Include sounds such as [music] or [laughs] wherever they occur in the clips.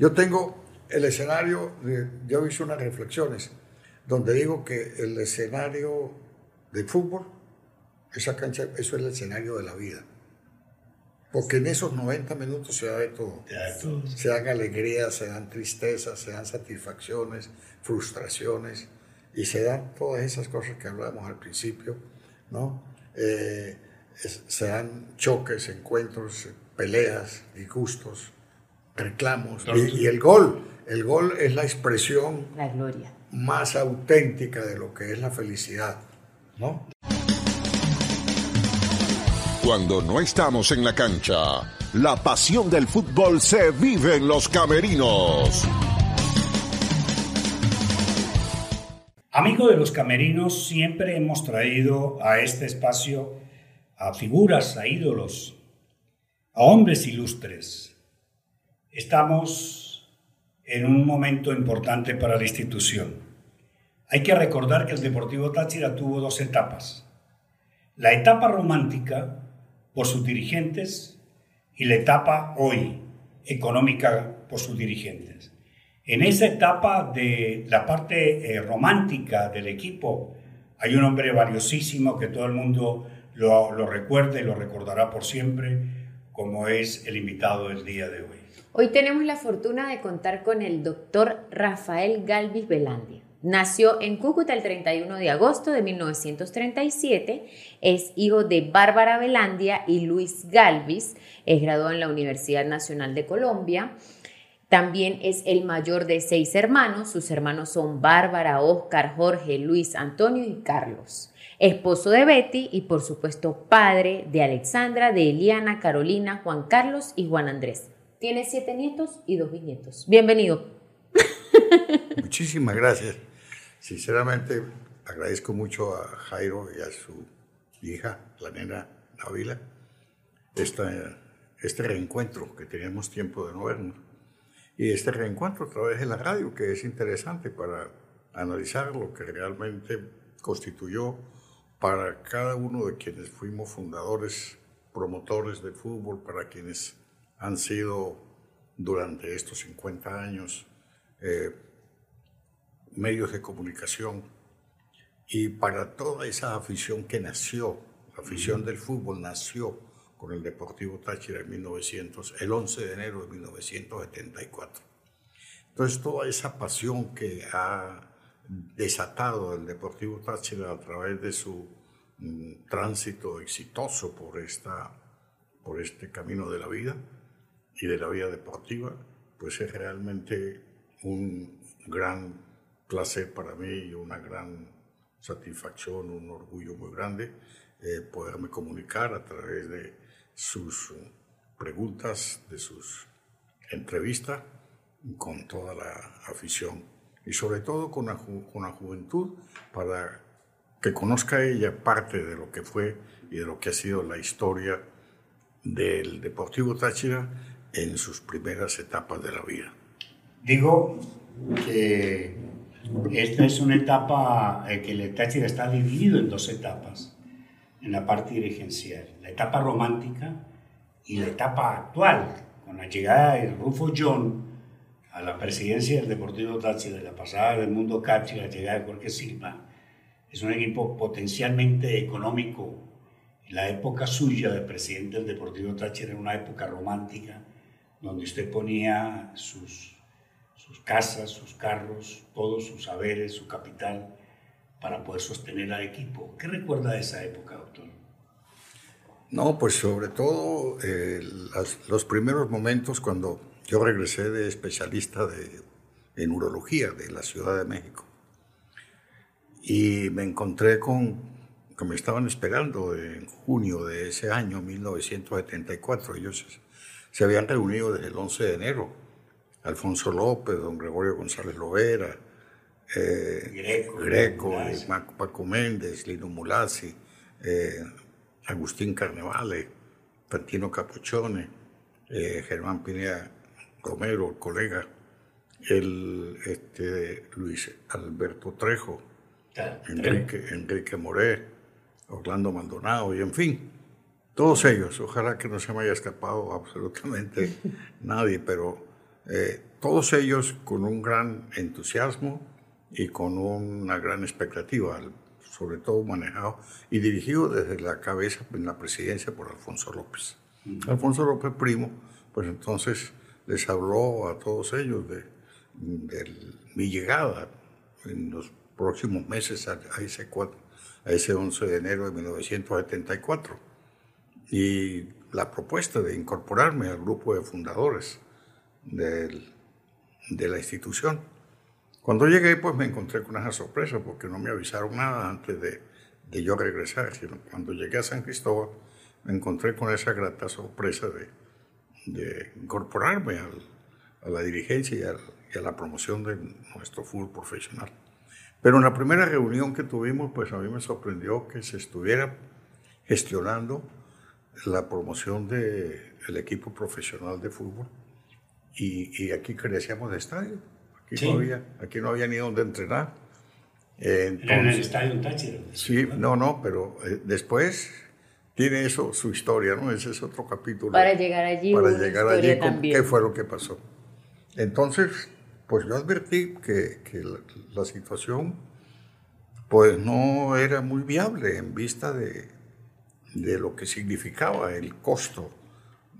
Yo tengo el escenario, yo hice unas reflexiones donde digo que el escenario de fútbol, esa cancha, eso es el escenario de la vida. Porque en esos 90 minutos se da de todo. Se dan alegrías, se dan tristezas, se dan satisfacciones, frustraciones y se dan todas esas cosas que hablábamos al principio, ¿no? Eh, se dan choques, encuentros, peleas, disgustos, reclamos. Y, y, el gol, el gol es la expresión la gloria. más auténtica de lo que es la felicidad, ¿no? Cuando no estamos en la cancha, la pasión del fútbol se vive en los camerinos. Amigo de los camerinos, siempre hemos traído a este espacio a figuras, a ídolos, a hombres ilustres. Estamos en un momento importante para la institución. Hay que recordar que el Deportivo Táchira tuvo dos etapas. La etapa romántica, por sus dirigentes, y la etapa hoy, económica, por sus dirigentes. En esa etapa de la parte eh, romántica del equipo, hay un hombre valiosísimo que todo el mundo lo, lo recuerda y lo recordará por siempre, como es el invitado del día de hoy. Hoy tenemos la fortuna de contar con el doctor Rafael Galvis Velandia. Nació en Cúcuta el 31 de agosto de 1937, es hijo de Bárbara Velandia y Luis Galvis, es graduado en la Universidad Nacional de Colombia. También es el mayor de seis hermanos, sus hermanos son Bárbara, Óscar, Jorge, Luis, Antonio y Carlos. Esposo de Betty y por supuesto padre de Alexandra, de Eliana, Carolina, Juan Carlos y Juan Andrés. Tiene siete nietos y dos bisnietos. Bienvenido. [laughs] Muchísimas gracias. Sinceramente, agradezco mucho a Jairo y a su hija, la nena Navila, este reencuentro que teníamos tiempo de no vernos. Y este reencuentro a través de la radio, que es interesante para analizar lo que realmente constituyó para cada uno de quienes fuimos fundadores, promotores de fútbol, para quienes han sido durante estos 50 años eh, medios de comunicación y para toda esa afición que nació, la afición del fútbol nació con el Deportivo Táchira en 1900, el 11 de enero de 1974. Entonces toda esa pasión que ha desatado el Deportivo Táchira a través de su mm, tránsito exitoso por, esta, por este camino de la vida y de la vida deportiva, pues es realmente un gran placer para mí y una gran satisfacción, un orgullo muy grande eh, poderme comunicar a través de sus preguntas, de sus entrevistas con toda la afición. Y sobre todo con la, con la juventud para que conozca ella parte de lo que fue y de lo que ha sido la historia del Deportivo Táchira en sus primeras etapas de la vida. Digo que esta es una etapa eh, que el Táchira está dividido en dos etapas en la parte dirigencial. La etapa romántica y la etapa actual, con la llegada de Rufo John a la presidencia del Deportivo Táchira, la pasada del Mundo Cachi, la llegada de Jorge Silva. Es un equipo potencialmente económico. La época suya de presidente del Deportivo Táchira era una época romántica, donde usted ponía sus sus casas, sus carros, todos sus saberes, su capital, para poder sostener al equipo. ¿Qué recuerda de esa época, doctor? No, pues sobre todo eh, los primeros momentos cuando yo regresé de especialista de, en urología de la Ciudad de México. Y me encontré con que me estaban esperando en junio de ese año, 1974. Ellos se habían reunido desde el 11 de enero. Alfonso López, don Gregorio González Lovera, eh, Greco, Paco Méndez, Lino Mulazzi, eh, Agustín Carnevale, Tantino Capuchone, eh, Germán Pineda Romero, el colega, el este, Luis Alberto Trejo, Enrique, Enrique Moré, Orlando Maldonado, y en fin, todos ellos. Ojalá que no se me haya escapado absolutamente [laughs] nadie, pero eh, todos ellos con un gran entusiasmo y con una gran expectativa, sobre todo manejado y dirigido desde la cabeza en la presidencia por Alfonso López. Alfonso López Primo, pues entonces les habló a todos ellos de, mi llegada en los próximos meses a, ese, a ese 11 de enero de 1974 y la propuesta de incorporarme al grupo de fundadores del, de la institución. Cuando llegué, pues me encontré con esa sorpresa porque no me avisaron nada antes de, de yo regresar, sino cuando llegué a San Cristóbal me encontré con esa grata sorpresa de, de incorporarme a la dirigencia y a, la promoción de nuestro fútbol profesional. Pero en la primera reunión que tuvimos, pues a mí me sorprendió que se estuviera gestionando la promoción del equipo profesional de fútbol y, aquí crecíamos de estadio. Aquí, no había, aquí no había ni donde entrenar. en el estadio Táchira. Sí, no, no, pero eh, después tiene eso su historia, ¿no? Ese es otro capítulo. Para llegar allí. Para llegar allí, ¿qué fue lo que pasó? Entonces, pues yo advertí que, que la, situación pues no era muy viable en vista de, de, lo que significaba el costo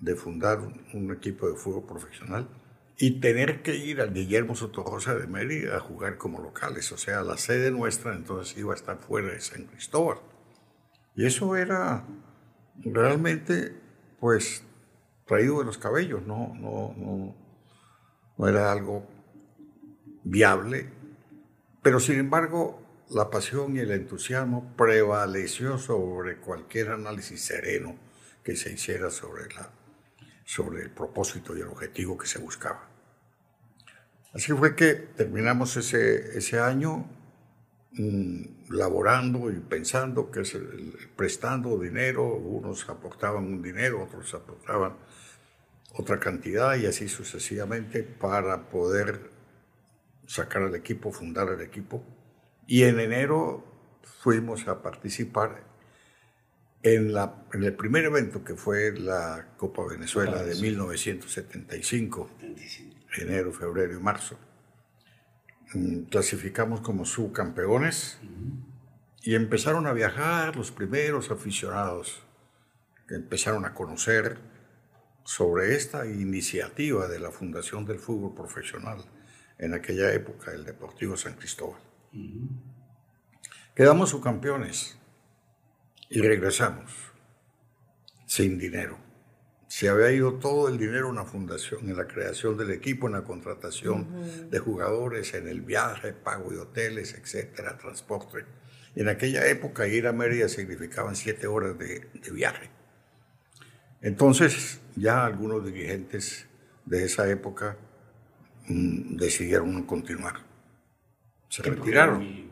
de fundar un, equipo de fútbol profesional y tener que ir al Guillermo Sotojosa de Mérida a jugar como locales. O sea, la sede nuestra entonces iba a estar fuera de San Cristóbal. Y eso era realmente, pues, traído de los cabellos, no, no, no, no era algo viable, pero sin embargo la pasión y el entusiasmo prevaleció sobre cualquier análisis sereno que se hiciera sobre, la, sobre el propósito y el objetivo que se buscaba. Así fue que terminamos ese, ese año Mm, laborando y pensando, que es prestando dinero, unos aportaban un dinero, otros aportaban otra cantidad y así sucesivamente para poder sacar al equipo, fundar el equipo. Y en enero fuimos a participar en, la, en el primer evento que fue la Copa Venezuela de 1975, enero, febrero y marzo. Mm, clasificamos como subcampeones y empezaron a viajar los primeros aficionados que empezaron a conocer sobre esta iniciativa de la Fundación del Fútbol Profesional en aquella época, el Deportivo San Cristóbal. Quedamos subcampeones y regresamos sin dinero se había ido todo el dinero en la fundación, en la creación del equipo, en la contratación de jugadores, en el viaje, pago de hoteles, etcétera, transporte. en aquella época ir a Mérida significaban siete horas de, viaje. Entonces ya algunos dirigentes de esa época mm, decidieron continuar. Se retiraron.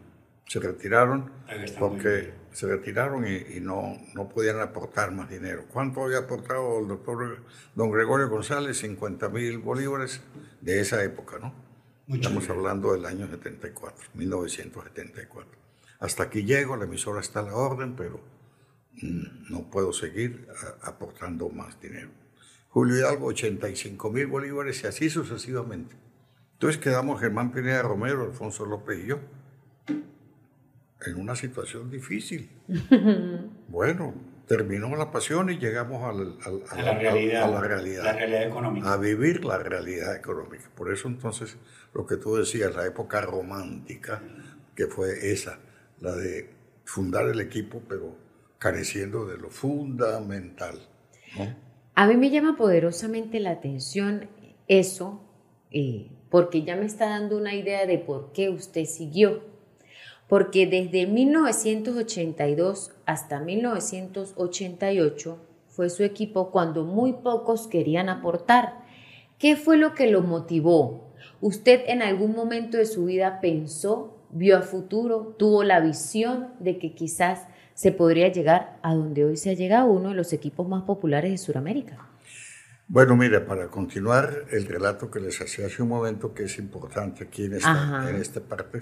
Se retiraron porque se retiraron y, no, no podían aportar más dinero. ¿Cuánto había aportado el doctor don Gregorio González? 50 mil bolívares de esa época, ¿no? Estamos hablando del año 74, 1974. Hasta aquí llego, la emisora está a la orden, pero mm, no puedo seguir aportando más dinero. Julio Hidalgo, 85 mil bolívares y así sucesivamente. Entonces quedamos Germán Pineda Romero, Alfonso López y yo en una situación difícil. [laughs] bueno, terminó la pasión y llegamos a la, realidad, la realidad, económica. A vivir la realidad económica. Por eso entonces lo que tú decías, la época romántica, que fue esa, la de fundar el equipo, pero careciendo de lo fundamental. A mí me llama poderosamente la atención eso, eh, porque ya me está dando una idea de por qué usted siguió porque desde 1982 hasta 1988 fue su equipo cuando muy pocos querían aportar. ¿Qué fue lo que lo motivó? ¿Usted en algún momento de su vida pensó, vio a futuro, tuvo la visión de que quizás se podría llegar a donde hoy se ha llegado uno de los equipos más populares de Sudamérica? Bueno, mire, para continuar el relato que les hacía hace un momento, que es importante aquí en esta, en esta parte,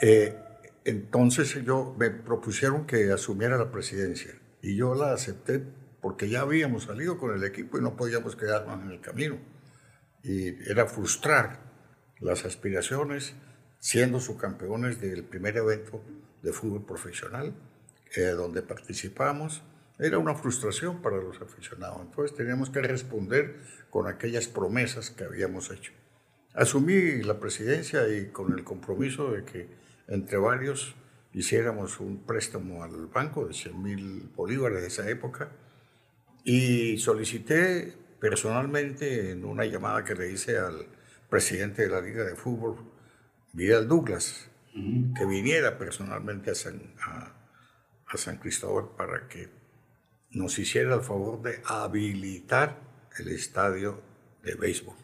eh, entonces yo me propusieron que asumiera la presidencia y yo la acepté porque ya habíamos salido con el equipo y no podíamos quedarnos en el camino. y era frustrar las aspiraciones siendo subcampeones del primer evento de fútbol profesional eh, donde participamos. Era una frustración para los aficionados, entonces teníamos que responder con aquellas promesas que habíamos hecho. Asumí la presidencia y con el compromiso de que entre varios hiciéramos un préstamo al banco de 100 mil bolívares de esa época. Y solicité personalmente en una llamada que le hice al presidente de la Liga de Fútbol, Vidal Douglas, que viniera personalmente a San, a, San Cristóbal para que nos hiciera el favor de habilitar el estadio de béisbol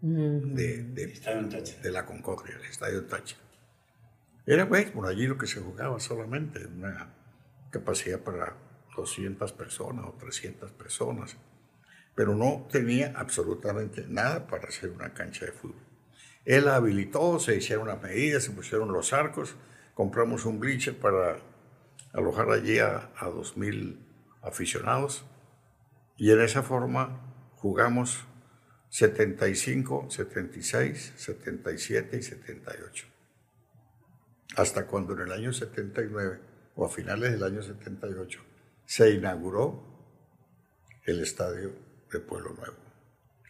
de, de, la Concordia, el estadio Táchira. Era béisbol, allí lo que se jugaba solamente, una capacidad para 200 personas o 300 personas, pero no tenía absolutamente nada para hacer una cancha de fútbol. Él habilitó, se hicieron las medidas, se pusieron los arcos, compramos un bleacher para alojar allí a, a 2.000 aficionados y en esa forma jugamos 75, 76, 77 y 78. Hasta cuando en el año 79 o a finales del año 78 se inauguró el estadio de Pueblo Nuevo,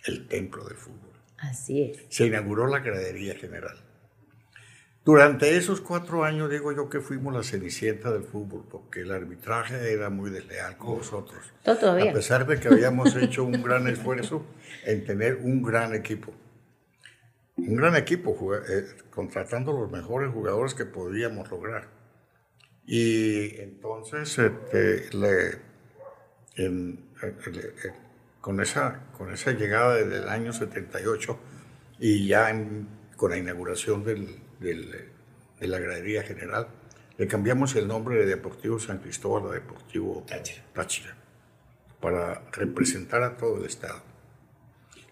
el templo del fútbol. Así es. Se inauguró la gradería general. Durante esos cuatro años, digo yo que fuimos la cenicienta del fútbol, porque el arbitraje era muy desleal con nosotros. Todavía. A pesar de que habíamos hecho un gran esfuerzo en tener un gran equipo. Un gran equipo, eh, contratando los mejores jugadores que podíamos lograr. Y entonces, este, le, con esa, con esa llegada del año 78 y ya con la inauguración del, de la gradería general, le cambiamos el nombre de Deportivo San Cristóbal a Deportivo Táchira, para representar a todo el Estado.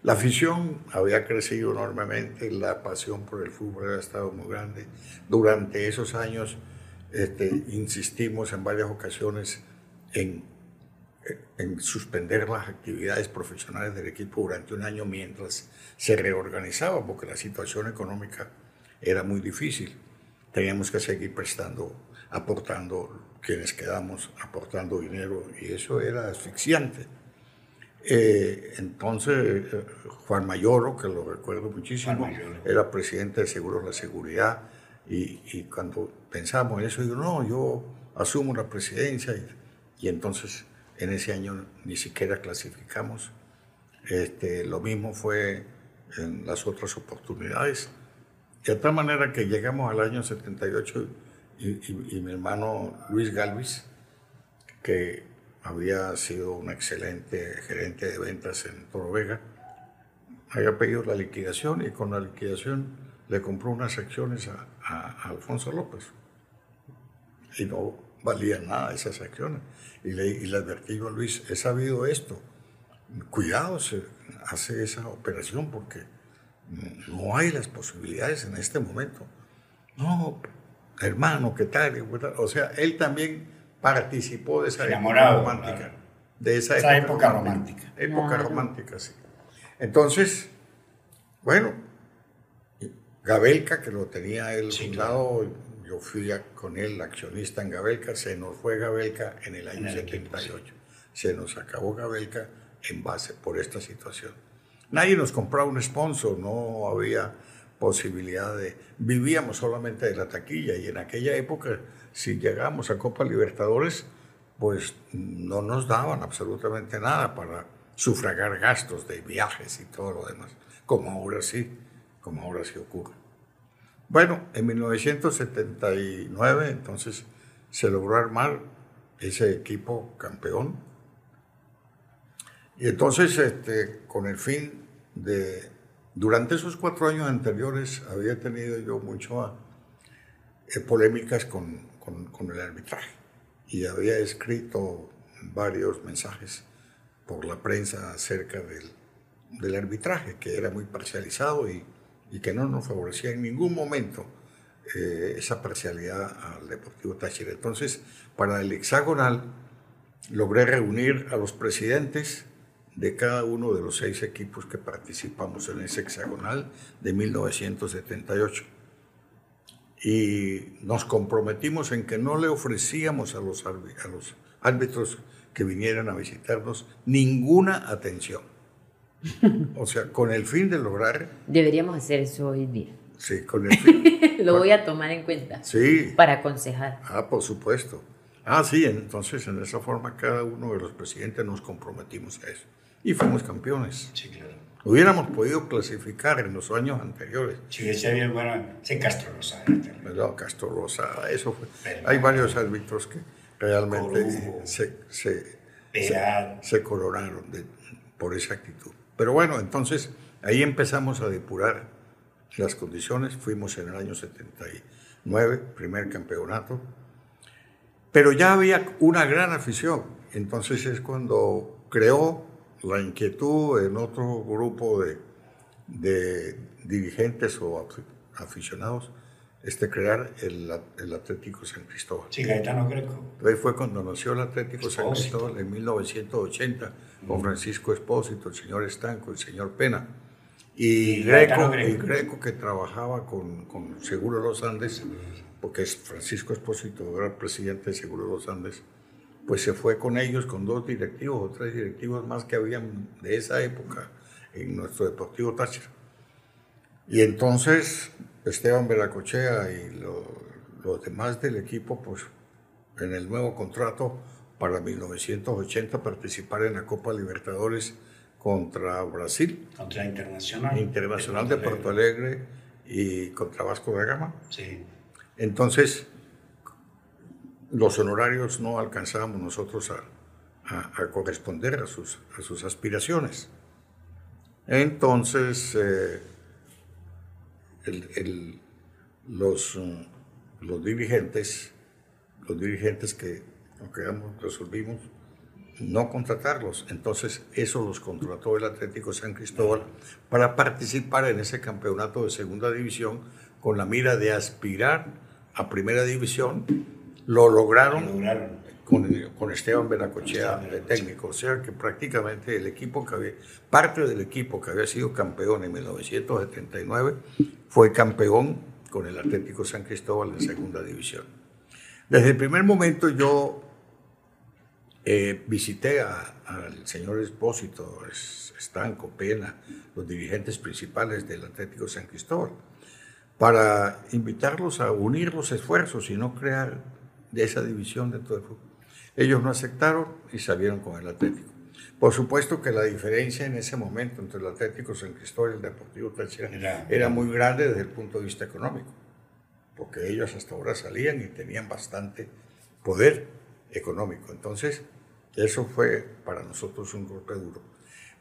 La afición había crecido enormemente, la pasión por el fútbol había estado muy grande. Durante esos años este, insistimos en varias ocasiones en en suspender las actividades profesionales del equipo durante un año mientras se reorganizaba, porque la situación económica era muy difícil. Teníamos que seguir prestando, aportando, quienes quedamos aportando dinero, y eso era asfixiante. Eh, entonces, eh, Juan Mayoro, que lo recuerdo muchísimo, era presidente de Seguros de la Seguridad, y, y, cuando pensamos en eso, digo, no, yo asumo la presidencia, y, y entonces en ese año ni siquiera clasificamos. Este, lo mismo fue en las otras oportunidades. De tal manera que llegamos al año 78 y, mi hermano Luis Galvis, que había sido un excelente gerente de ventas en Toro Vega, había pedido la liquidación y con la liquidación le compró unas acciones a, Alfonso López. Y no, valían nada esas acciones. Y le, advertí a Luis, he sabido esto, cuidado, se hace esa operación porque no hay las posibilidades en este momento. No, hermano, ¿qué tal? O sea, él también participó de esa época romántica. De esa, época, romántica. Época romántica, sí. Entonces, bueno, Gabelka, que lo tenía él sí, fundado, yo fui con él accionista en Gabelca, se nos fue Gabelca en el año 78. Se nos acabó Gabelca en base por esta situación. Nadie nos compraba un sponsor, no había posibilidad de... Vivíamos solamente de la taquilla y en aquella época, si llegamos a Copa Libertadores, pues no nos daban absolutamente nada para sufragar gastos de viajes y todo lo demás, como ahora sí, como ahora sí ocurre. Bueno, en 1979 entonces se logró armar ese equipo campeón. Y entonces, este, con el fin de... Durante esos cuatro años anteriores había tenido yo muchas eh, polémicas con, con, el arbitraje y había escrito varios mensajes por la prensa acerca del, del arbitraje, que era muy parcializado y y que no nos favorecía en ningún momento eh, esa parcialidad al Deportivo Táchira. Entonces, para el hexagonal, logré reunir a los presidentes de cada uno de los seis equipos que participamos en ese hexagonal de 1978. Y nos comprometimos en que no le ofrecíamos a los, a los árbitros que vinieran a visitarnos ninguna atención. [laughs] O sea, con el fin de lograr... Deberíamos hacer eso hoy día. Sí, con el fin. [laughs] Lo voy a tomar en cuenta. Sí. Para aconsejar. Ah, por supuesto. Ah, sí, entonces en esa forma cada uno de los presidentes nos comprometimos a eso. Y fuimos campeones. Sí, claro. Hubiéramos podido clasificar en los años anteriores. Sí, decía bien, bueno, se Castro Rosa. No, Castro Rosa, eso fue. Hay varios árbitros que realmente se, se, se, coronaron de, por esa actitud. Pero bueno, entonces ahí empezamos a depurar las condiciones. Fuimos en el año 79, primer campeonato. Pero ya había una gran afición. Entonces es cuando creó la inquietud en otro grupo de, de dirigentes o aficionados este, crear el, el, Atlético San Cristóbal. Sí, Gaetano Greco. Ahí fue cuando nació el Atlético San Cristóbal en 1980, con Francisco Espósito, el señor Estanco, el señor Pena. Y, Greco, Greco, que trabajaba con, con Seguro Los Andes, porque Francisco Espósito era el presidente de Seguro Los Andes, pues se fue con ellos, con dos directivos o tres directivos más que habían de esa época en nuestro Deportivo Táchira. Y entonces Esteban Veracochea y los demás del equipo, pues en el nuevo contrato para 1980 participar en la Copa Libertadores contra Brasil. Contra Internacional. Internacional de Porto Alegre y contra Vasco de Gama. Sí. Entonces, los honorarios no alcanzábamos nosotros a, corresponder a sus, a sus aspiraciones. Entonces, eh, los, los dirigentes, los dirigentes que resolvimos no contratarlos. Entonces, eso los contrató el Atlético San Cristóbal para participar en ese campeonato de segunda división con la mira de aspirar a primera división. Lo lograron, Con, con, Esteban Benacochea de técnico. O sea que prácticamente el equipo que había, parte del equipo que había sido campeón en 1979 fue campeón con el Atlético San Cristóbal en segunda división. Desde el primer momento yo eh, visité al señor Espósito, Estanco, Pena, los dirigentes principales del Atlético San Cristóbal, para invitarlos a unir los esfuerzos y no crear de esa división dentro del fútbol. Ellos no aceptaron y salieron con el Atlético. Por supuesto que la diferencia en ese momento entre el Atlético San Cristóbal y el Deportivo Táchira era, muy grande desde el punto de vista económico, porque ellos hasta ahora salían y tenían bastante poder económico. Entonces, eso fue para nosotros un golpe duro.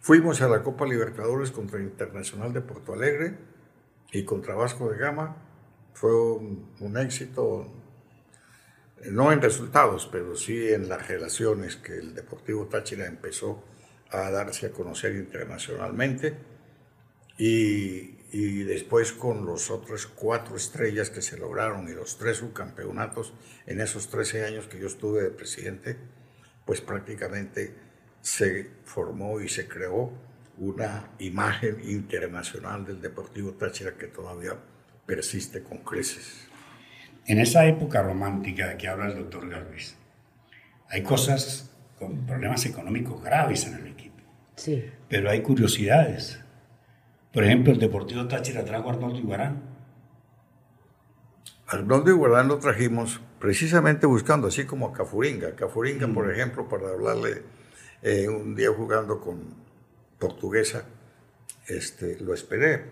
Fuimos a la Copa Libertadores contra Internacional de Porto Alegre y contra Vasco de Gama. Fue un éxito, no en resultados, pero sí en las relaciones que el Deportivo Táchira empezó a darse a conocer internacionalmente y, después con los otros cuatro estrellas que se lograron y los tres subcampeonatos en esos 13 años que yo estuve de presidente, pues prácticamente se formó y se creó una imagen internacional del Deportivo Táchira que todavía persiste con creces. En esa época romántica de que habla el doctor Galvez, hay cosas con problemas económicos graves en el equipo. Sí. Pero hay curiosidades. Por ejemplo, el Deportivo Táchira trajo a Arnoldo Iguarán. Arnoldo Iguarán lo trajimos precisamente buscando, así como a Cafuringa. Cafuringa, por mm. ejemplo, para hablarle eh, un día jugando con Portuguesa, este, lo esperé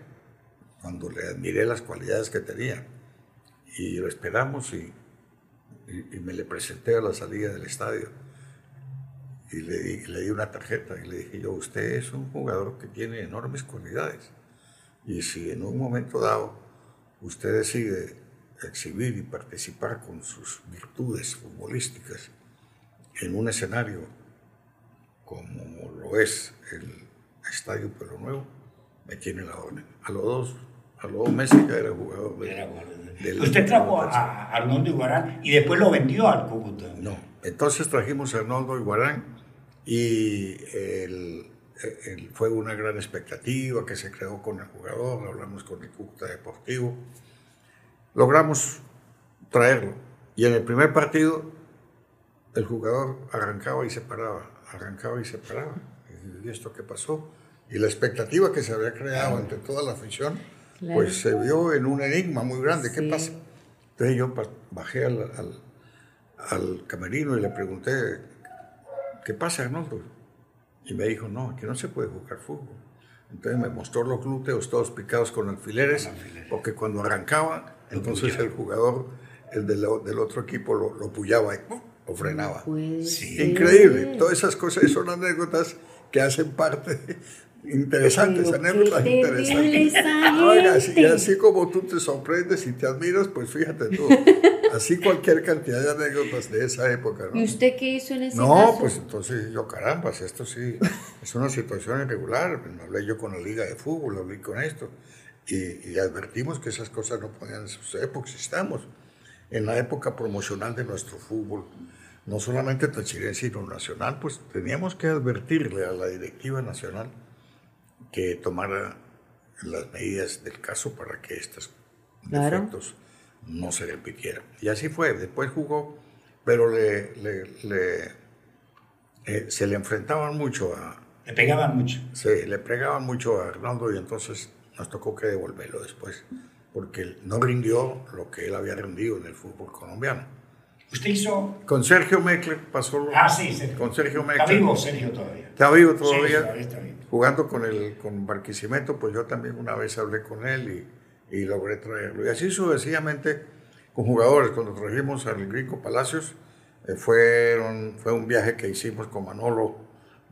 cuando le admiré las cualidades que tenía y lo esperamos y, me le presenté a la salida del estadio y le di, le di una tarjeta y le dije yo, usted es un jugador que tiene enormes cualidades y si en un momento dado usted decide exhibir y participar con sus virtudes futbolísticas en un escenario como lo es el Estadio Pueblo Nuevo, me tiene la orden. A los dos, a los dos meses ya era jugador. era Usted trajo a, Arnoldo Iguarán y después lo vendió al Cúcuta. No, entonces trajimos a Arnoldo Iguarán y fue una gran expectativa que se creó con el jugador, hablamos con el Cúcuta Deportivo, logramos traerlo. Y en el primer partido el jugador arrancaba y se paraba, arrancaba y se paraba. ¿Y esto qué pasó? Y la expectativa que se había creado entre toda la afición, pues se vio en un enigma muy grande. ¿Qué pasa? Entonces yo bajé al, al, al, camerino y le pregunté, ¿qué pasa, Arnoldo? Y me dijo, no, aquí no se puede jugar fútbol. Entonces me mostró los glúteos todos picados con alfileres, porque cuando arrancaba, entonces el jugador, el del, del otro equipo, lo, lo pullaba y lo frenaba. Sí. Increíble. Todas esas cosas son anécdotas que hacen parte interesantes, anécdotas interesantes. Oiga, y así como tú te sorprendes y te admiras, pues fíjate tú. Así cualquier cantidad de anécdotas de esa época. ¿no? ¿Y usted qué hizo en ese no, caso? No, pues entonces yo, caramba, esto sí es una situación irregular. Hablé yo con la Liga de Fútbol, hablé con esto. Y, y advertimos que esas cosas no podían suceder porque estamos en la época promocional de nuestro fútbol, no solamente tachirense, sino nacional, pues teníamos que advertirle a la directiva nacional que tomara las medidas del caso para que estos defectos no se repitieran. Y así fue, después jugó, pero le, eh, se le enfrentaban mucho a... Le pegaban mucho. Sí, le pegaban mucho a Hernando y entonces nos tocó que devolverlo después porque no rindió lo que él había rendido en el fútbol colombiano. ¿Usted hizo...? Con Sergio Meckler pasó... Ah, sí, Sergio. Con Sergio Meckler. Está vivo Sergio todavía. Está vivo todavía. Sí, Jugando con, el, con Barquisimeto, pues yo también una vez hablé con él y, y logré traerlo. Y así sucesivamente con jugadores. Cuando trajimos al Gringo Palacios, eh, fueron, fue un viaje que hicimos con Manolo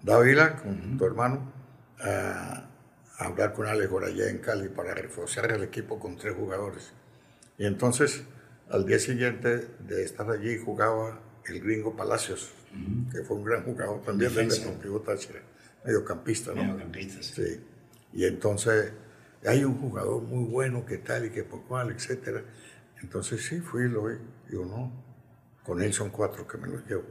Dávila, con tu hermano, a hablar con Alex allá en Cali para reforzar el equipo con tres jugadores. Y entonces, al día siguiente de estar allí, jugaba el gringo Palacios, que fue un gran jugador también del Deportivo Táchira, mediocampista, ¿no? Mediocampista, sí. Y entonces, hay un jugador muy bueno que tal y que por cual, etcétera. Entonces, sí, fui y lo vi. Digo, no, con él son cuatro que me los llevo.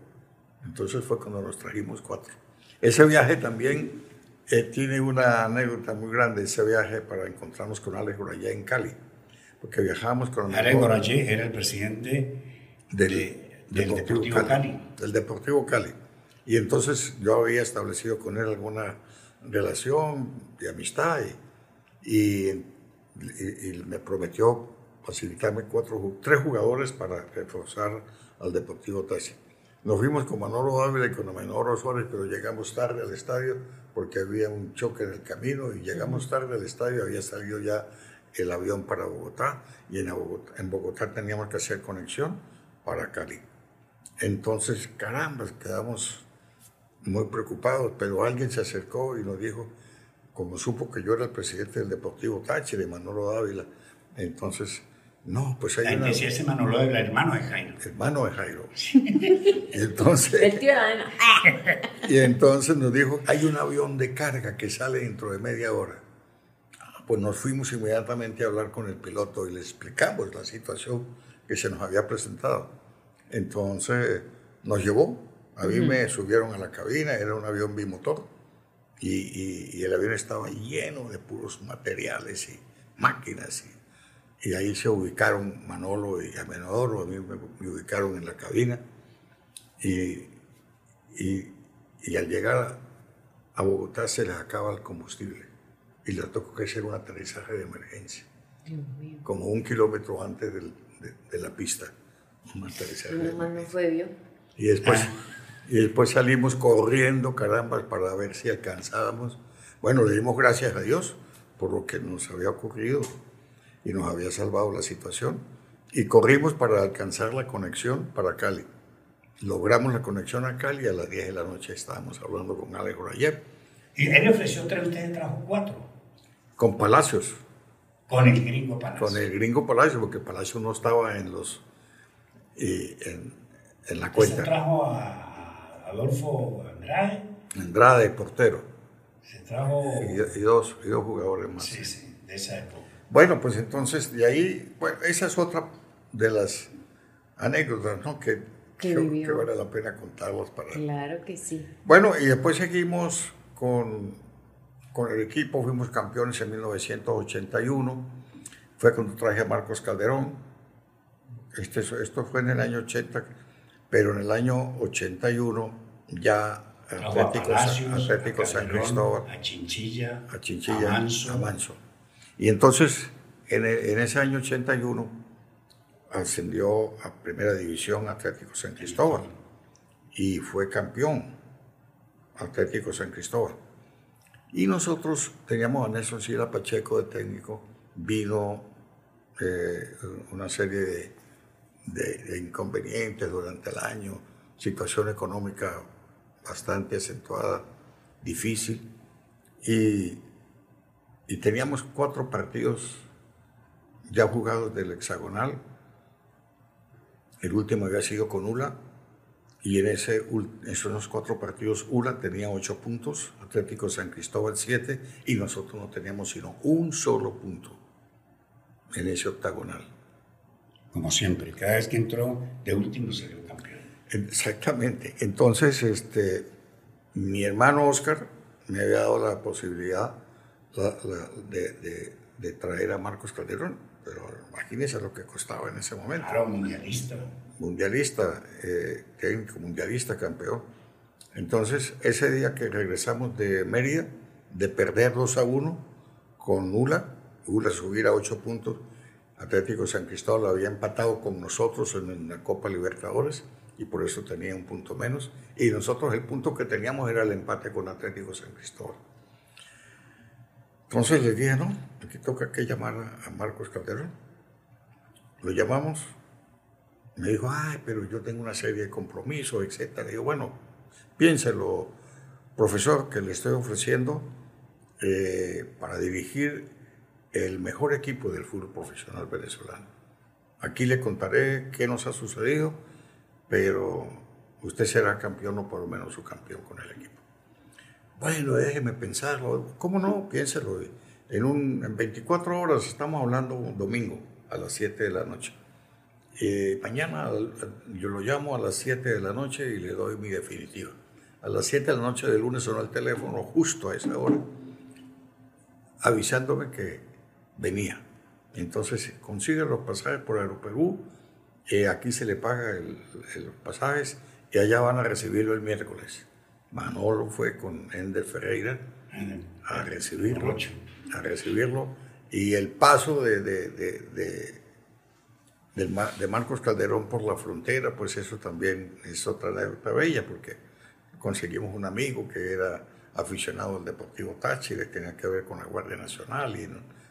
Entonces fue cuando nos trajimos cuatro. Ese viaje también eh, tiene una anécdota muy grande ese viaje para encontrarnos con Alex Gorayé en Cali, porque viajamos con... Alex Gorayé era el presidente del, Deportivo, Cali. Del Deportivo Cali. Y entonces yo había establecido con él alguna relación de amistad y, y, me prometió facilitarme cuatro, tres jugadores para reforzar al Deportivo Tassi. Nos fuimos con Manolo Dávila y con Manolo Suárez, pero llegamos tarde al estadio porque había un choque en el camino y llegamos tarde al estadio, había salido ya el avión para Bogotá y en Bogotá, en Bogotá teníamos que hacer conexión para Cali. Entonces, caramba, quedamos muy preocupados, pero alguien se acercó y nos dijo, como supo que yo era el presidente del Deportivo Táchira de Manolo Dávila, entonces no, pues hay una... Decía ese Manolo el hermano de Jairo. Hermano de Jairo. [laughs] y entonces... El tío de Y entonces nos dijo, hay un avión de carga que sale dentro de media hora. Ah, pues nos fuimos inmediatamente a hablar con el piloto y le explicamos la situación que se nos había presentado. Entonces nos llevó, a mí me subieron a la cabina, era un avión bimotor y, y el avión estaba lleno de puros materiales y máquinas y y ahí se ubicaron Manolo y Amenodoro, a mí me, ubicaron en la cabina y, y, al llegar a Bogotá se les acaba el combustible y les tocó que hacer un aterrizaje de emergencia, como un kilómetro antes de, la pista. Un aterrizaje. No fue Y después, [laughs] y después salimos corriendo, caramba, para ver si alcanzábamos. Bueno, le dimos gracias a Dios por lo que nos había ocurrido y nos había salvado la situación. Y corrimos para alcanzar la conexión para Cali. Logramos la conexión a Cali y a las 10 de la noche estábamos hablando con Alex ayer. ¿Y él ofreció tres, ustedes trajo cuatro? Con Palacios. Con el gringo Palacios. Con el gringo Palacios, porque Palacios no estaba en los y en, en, la cuenta. ¿Se trajo a Adolfo Andrade? Andrade, portero. Se trajo... Y, dos, y dos jugadores más. Sí, sí, de esa época. Bueno, pues entonces de ahí, bueno, esa es otra de las anécdotas, ¿no? Que, que, vale la pena contarlos para... Claro que sí. Bueno, y después seguimos con, con el equipo, fuimos campeones en 1981. Fue cuando traje a Marcos Calderón. Este, esto fue en el año 80, pero en el año 81 ya Atlético, Atlético San Cristóbal. A Chinchilla. A Chinchilla. A Manso. Y entonces, en, en ese año 81, ascendió a Primera División Atlético San Cristóbal y fue campeón Atlético San Cristóbal. Y nosotros teníamos a Nelson Sila Pacheco de técnico, vino eh, una serie de, de, inconvenientes durante el año, situación económica bastante acentuada, difícil, y, y teníamos cuatro partidos ya jugados del hexagonal. El último había sido con ULA, y en ese, esos cuatro partidos, ULA tenía ocho puntos, Atlético San Cristóbal siete, y nosotros no teníamos sino un solo punto en ese octagonal. Como siempre, cada vez que entró de último salió campeón. Exactamente. Entonces, este, mi hermano Oscar me había dado la posibilidad de, de, traer a Marcos Calderón, pero imagínense lo que costaba en ese momento. Claro, mundialista mundialista, eh, técnico mundialista, campeón. Entonces, ese día que regresamos de Mérida, de perder 2 a 1 con ULA, ULA subir a 8 puntos, Atlético San Cristóbal había empatado con nosotros en la Copa Libertadores y por eso tenía un punto menos. Y nosotros el punto que teníamos era el empate con Atlético San Cristóbal. Entonces le dije, no, aquí toca que llamar a Marcos Calderón. Lo llamamos, me dijo, ay, pero yo tengo una serie de compromisos, etc. Le digo, bueno, piénselo, profesor, que le estoy ofreciendo eh, para dirigir el mejor equipo del fútbol profesional venezolano. Aquí le contaré qué nos ha sucedido, pero usted será campeón o por lo menos su campeón con el equipo. Bueno, déjeme pensarlo. ¿Cómo no? Piénselo. En, un, en 24 horas estamos hablando un domingo a las 7 de la noche. Eh, mañana yo lo llamo a las 7 de la noche y le doy mi definitiva. A las 7 de la noche del lunes sonó el teléfono justo a esa hora, avisándome que venía. Entonces consigue los pasajes por Aeroperú, eh, aquí se le paga el, los pasajes y allá van a recibirlo el miércoles. Manolo fue con Ender Ferreira a recibirlo, a recibirlo y el paso de de Marcos Calderón por la frontera, pues eso también es otra anécdota bella, porque conseguimos un amigo que era aficionado al Deportivo Táchira, tenía que ver con la Guardia Nacional y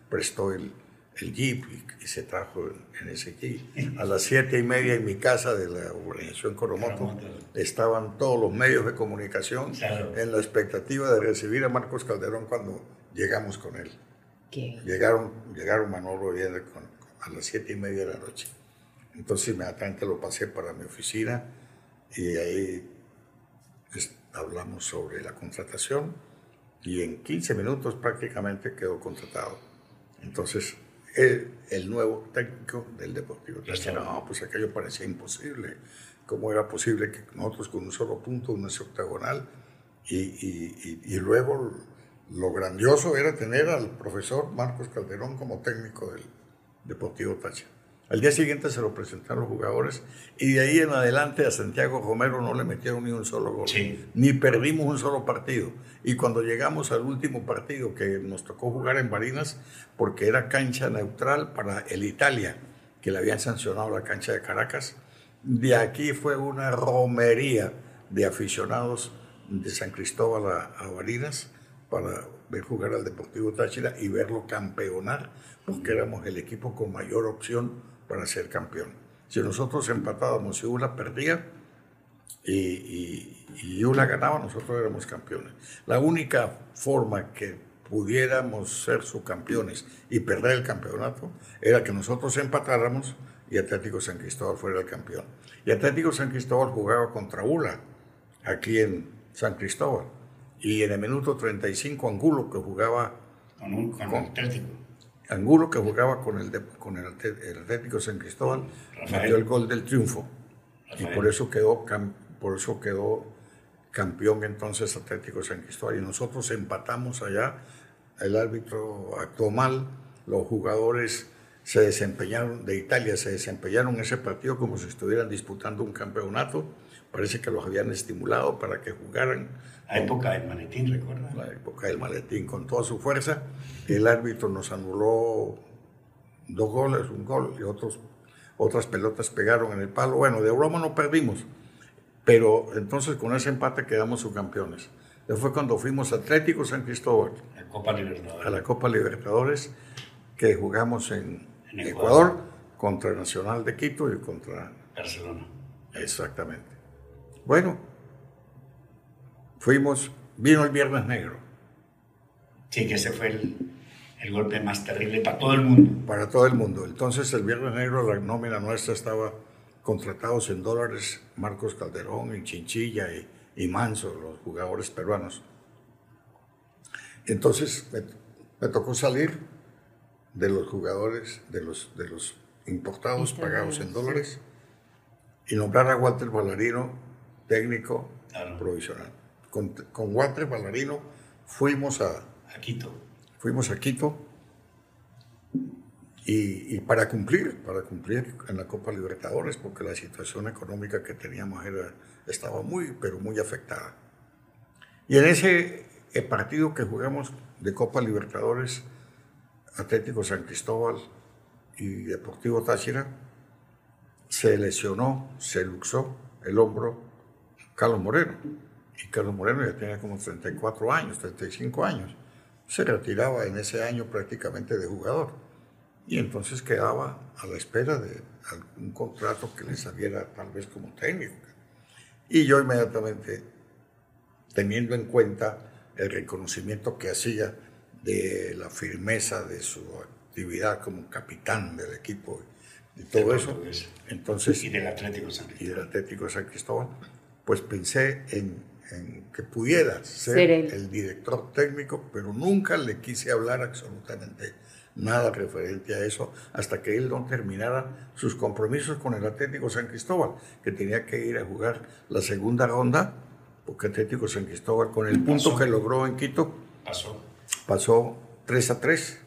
prestó el, el jeep y, se trajo en, ese jeep. A las siete y media en mi casa de la organización Coromoto estaban todos los medios de comunicación en la expectativa de recibir a Marcos Calderón cuando llegamos con él. Llegaron, llegaron Manolo y a las siete y media de la noche. Entonces inmediatamente lo pasé para mi oficina y ahí hablamos sobre la contratación y en 15 minutos prácticamente quedó contratado. Entonces, el, el nuevo técnico del Deportivo no, pues aquello parecía imposible. ¿Cómo era posible que nosotros con un solo punto, un octagonal, y, y, y, luego lo grandioso era tener al profesor Marcos Calderón como técnico del Deportivo Táchira? Al día siguiente se lo presentaron los jugadores y de ahí en adelante a Santiago Romero no le metieron ni un solo gol, ni perdimos un solo partido. Y cuando llegamos al último partido que nos tocó jugar en Barinas, porque era cancha neutral para el Italia, que le habían sancionado la cancha de Caracas, de aquí fue una romería de aficionados de San Cristóbal a, a Barinas para ver jugar al Deportivo Táchira y verlo campeonar, porque éramos el equipo con mayor opción para ser campeón. Si nosotros empatábamos y una perdía y, y, y una ganaba, nosotros éramos campeones. La única forma que pudiéramos ser subcampeones y perder el campeonato era que nosotros empatáramos y Atlético San Cristóbal fuera el campeón. Y Atlético San Cristóbal jugaba contra ULA, aquí en San Cristóbal. Y en el minuto 35 Angulo, que jugaba con, un, con, Atlético Angulo, que jugaba con el, con el, Atlético San Cristóbal, metió el gol del triunfo. Y por eso quedó, por eso quedó campeón entonces Atlético San Cristóbal. Y nosotros empatamos allá, el árbitro actuó mal, los jugadores se desempeñaron, de Italia se desempeñaron ese partido como si estuvieran disputando un campeonato, parece que los habían estimulado para que jugaran. La época del maletín, recuerda. La época del maletín con toda su fuerza, el árbitro nos anuló dos goles, un gol y otros, otras pelotas pegaron en el palo. Bueno, de broma no perdimos, pero entonces con ese empate quedamos subcampeones. Fue cuando fuimos Atlético San Cristóbal la Copa Libertadores. a la Copa Libertadores que jugamos en, en Ecuador. Ecuador contra Nacional de Quito y contra Barcelona. Exactamente. Bueno, fuimos, vino el Viernes Negro. Sí, que ese fue el, el golpe más terrible para todo el mundo. Para todo el mundo. Entonces el Viernes Negro, la nómina nuestra estaba contratados en dólares Marcos Calderón y Chinchilla y, y Manso, los jugadores peruanos. Entonces me, me, tocó salir de los jugadores, de los, de los importados pagados en dólares y nombrar a Walter Ballarino técnico Claro. provisional. Con, con Walter Ballarino fuimos a, A Quito. fuimos a Quito y, y para cumplir, para cumplir en la Copa Libertadores, porque la situación económica que teníamos era, estaba muy, pero muy afectada. Y en ese eh, partido que jugamos de Copa Libertadores, Atlético San Cristóbal y Deportivo Táchira, se lesionó, se luxó el hombro Carlos Moreno. Y Carlos Moreno ya tenía como 34 años, 35 años. Se retiraba en ese año prácticamente de jugador. Y entonces quedaba a la espera de algún contrato que le saliera tal vez como técnico. Y yo inmediatamente, teniendo en cuenta el reconocimiento que hacía de la firmeza de su actividad como capitán del equipo y todo eso, entonces Y del Atlético San y Cristóbal. del Atlético San Cristóbal, pues pensé en, en que pudiera ser, Ser el director técnico, pero nunca le quise hablar absolutamente nada referente a eso hasta que él no terminara sus compromisos con el Atlético San Cristóbal, que tenía que ir a jugar la segunda ronda, porque Atlético San Cristóbal con el punto Pasó. que logró en Quito Pasó. pasó 3 a 3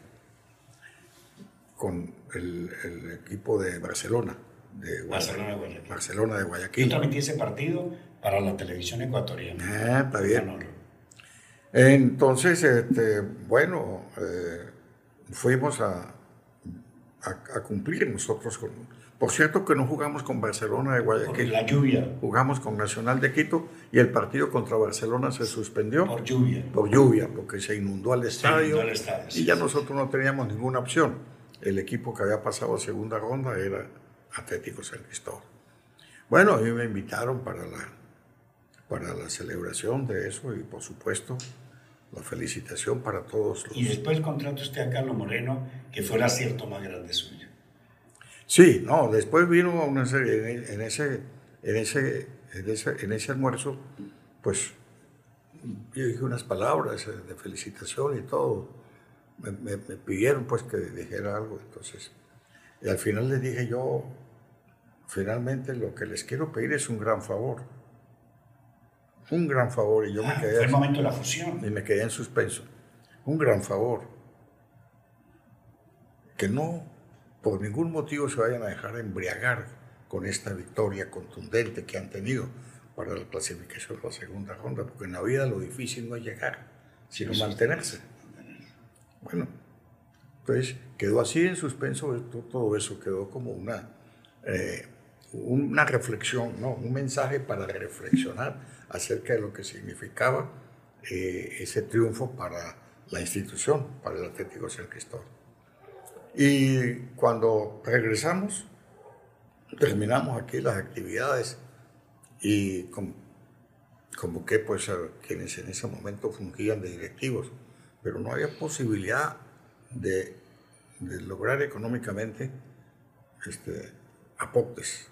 con el, el equipo de Barcelona, de Barcelona de Guayaquil. Barcelona de Yo Guayaquil. transmití ese partido para la televisión ecuatoriana. Ah, está bien. Entonces, este, bueno, eh, fuimos a, a, a cumplir nosotros con... Por cierto que no jugamos con Barcelona de Por Guayaquil, la lluvia. jugamos con Nacional de Quito y el partido contra Barcelona se suspendió Por lluvia. por lluvia, porque se inundó el estadio, inundó el estadio, sí, y ya sí. nosotros no teníamos ninguna opción. El equipo que había pasado a segunda ronda era Atlético San Cristóbal. Bueno, a mí me invitaron para la, para la celebración de eso y por supuesto la felicitación para todos los... Y después contrató usted a Carlos Moreno, que fue el acierto más grande suyo. Sí, no, después vino una serie, en, en ese, en, ese, en, ese, en ese almuerzo, pues yo dije unas palabras eh, de felicitación y todo. Me, me- me pidieron pues que dijera algo, entonces. Y al final les dije yo, finalmente lo que les quiero pedir es un gran favor. Un gran favor, y yo me Ah, quedé fue el momento de la fusión. y me quedé en suspenso. Un gran favor. Que no, por ningún motivo, se vayan a dejar embriagar con esta victoria contundente que han tenido para la clasificación de la segunda ronda, porque en la vida lo difícil no es llegar, sino mantenerse. Bueno, entonces quedó así en suspenso, to- todo eso quedó como una, eh, una reflexión, ¿no? un mensaje para reflexionar acerca de lo que significaba eh, ese triunfo para la institución, para el Atlético San Cristóbal. Y cuando regresamos, terminamos aquí las actividades y con- convoqué pues a quienes en ese momento fungían de directivos, pero no había posibilidad de, lograr económicamente este, aportes.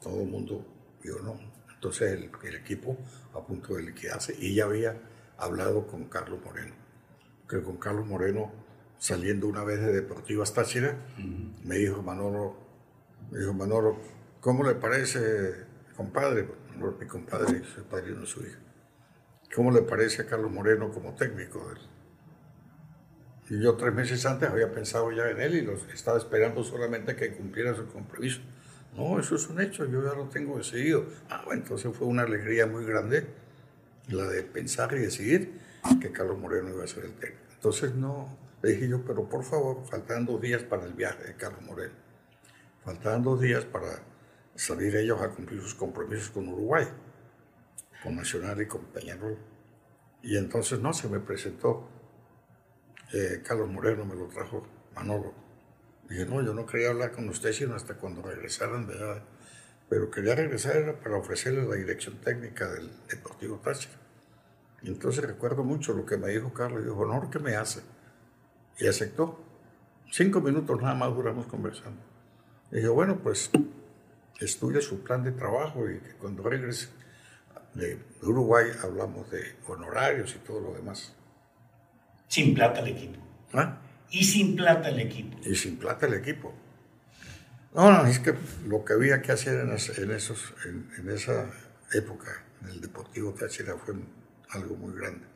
Todo el mundo dijo no. Entonces el, el equipo a punto de liquidarse y ya había hablado con Carlos Moreno. Que con Carlos Moreno, saliendo una vez de Deportivas Táchira, me dijo Manolo, me dijo Manolo, ¿cómo le parece, compadre? mi compadre, soy padrino de su hija. ¿Cómo le parece a Carlos Moreno como técnico? Y yo tres meses antes había pensado ya en él y los estaba esperando solamente que cumpliera su compromiso. No, eso es un hecho, yo ya lo tengo decidido. Ah, bueno, entonces fue una alegría muy grande la de pensar y decidir que Carlos Moreno iba a ser el técnico. Entonces no, le dije yo, pero por favor, faltan dos días para el viaje de Carlos Moreno. Faltaban dos días para salir ellos a cumplir sus compromisos con Uruguay, con Nacional y con Peñarol. Y entonces no, se me presentó eh, Carlos Moreno, me lo trajo Manolo. Dije, no, yo no quería hablar con usted sino hasta cuando regresaran de allá. Pero quería regresar para ofrecerle la dirección técnica del Deportivo Táchira. Y entonces recuerdo mucho lo que me dijo Carlos. Dijo, honor que me hace. Y aceptó. Cinco minutos nada más duramos conversando. Y dije, bueno, pues estudie su plan de trabajo y que cuando regrese de Uruguay hablamos de honorarios y todo lo demás. Sin plata el equipo. ¿Ah? Y sin plata el equipo. Y sin plata el equipo. No, no, es que lo que había que hacer en, esos, en, esa época en el Deportivo Táchira fue algo muy grande.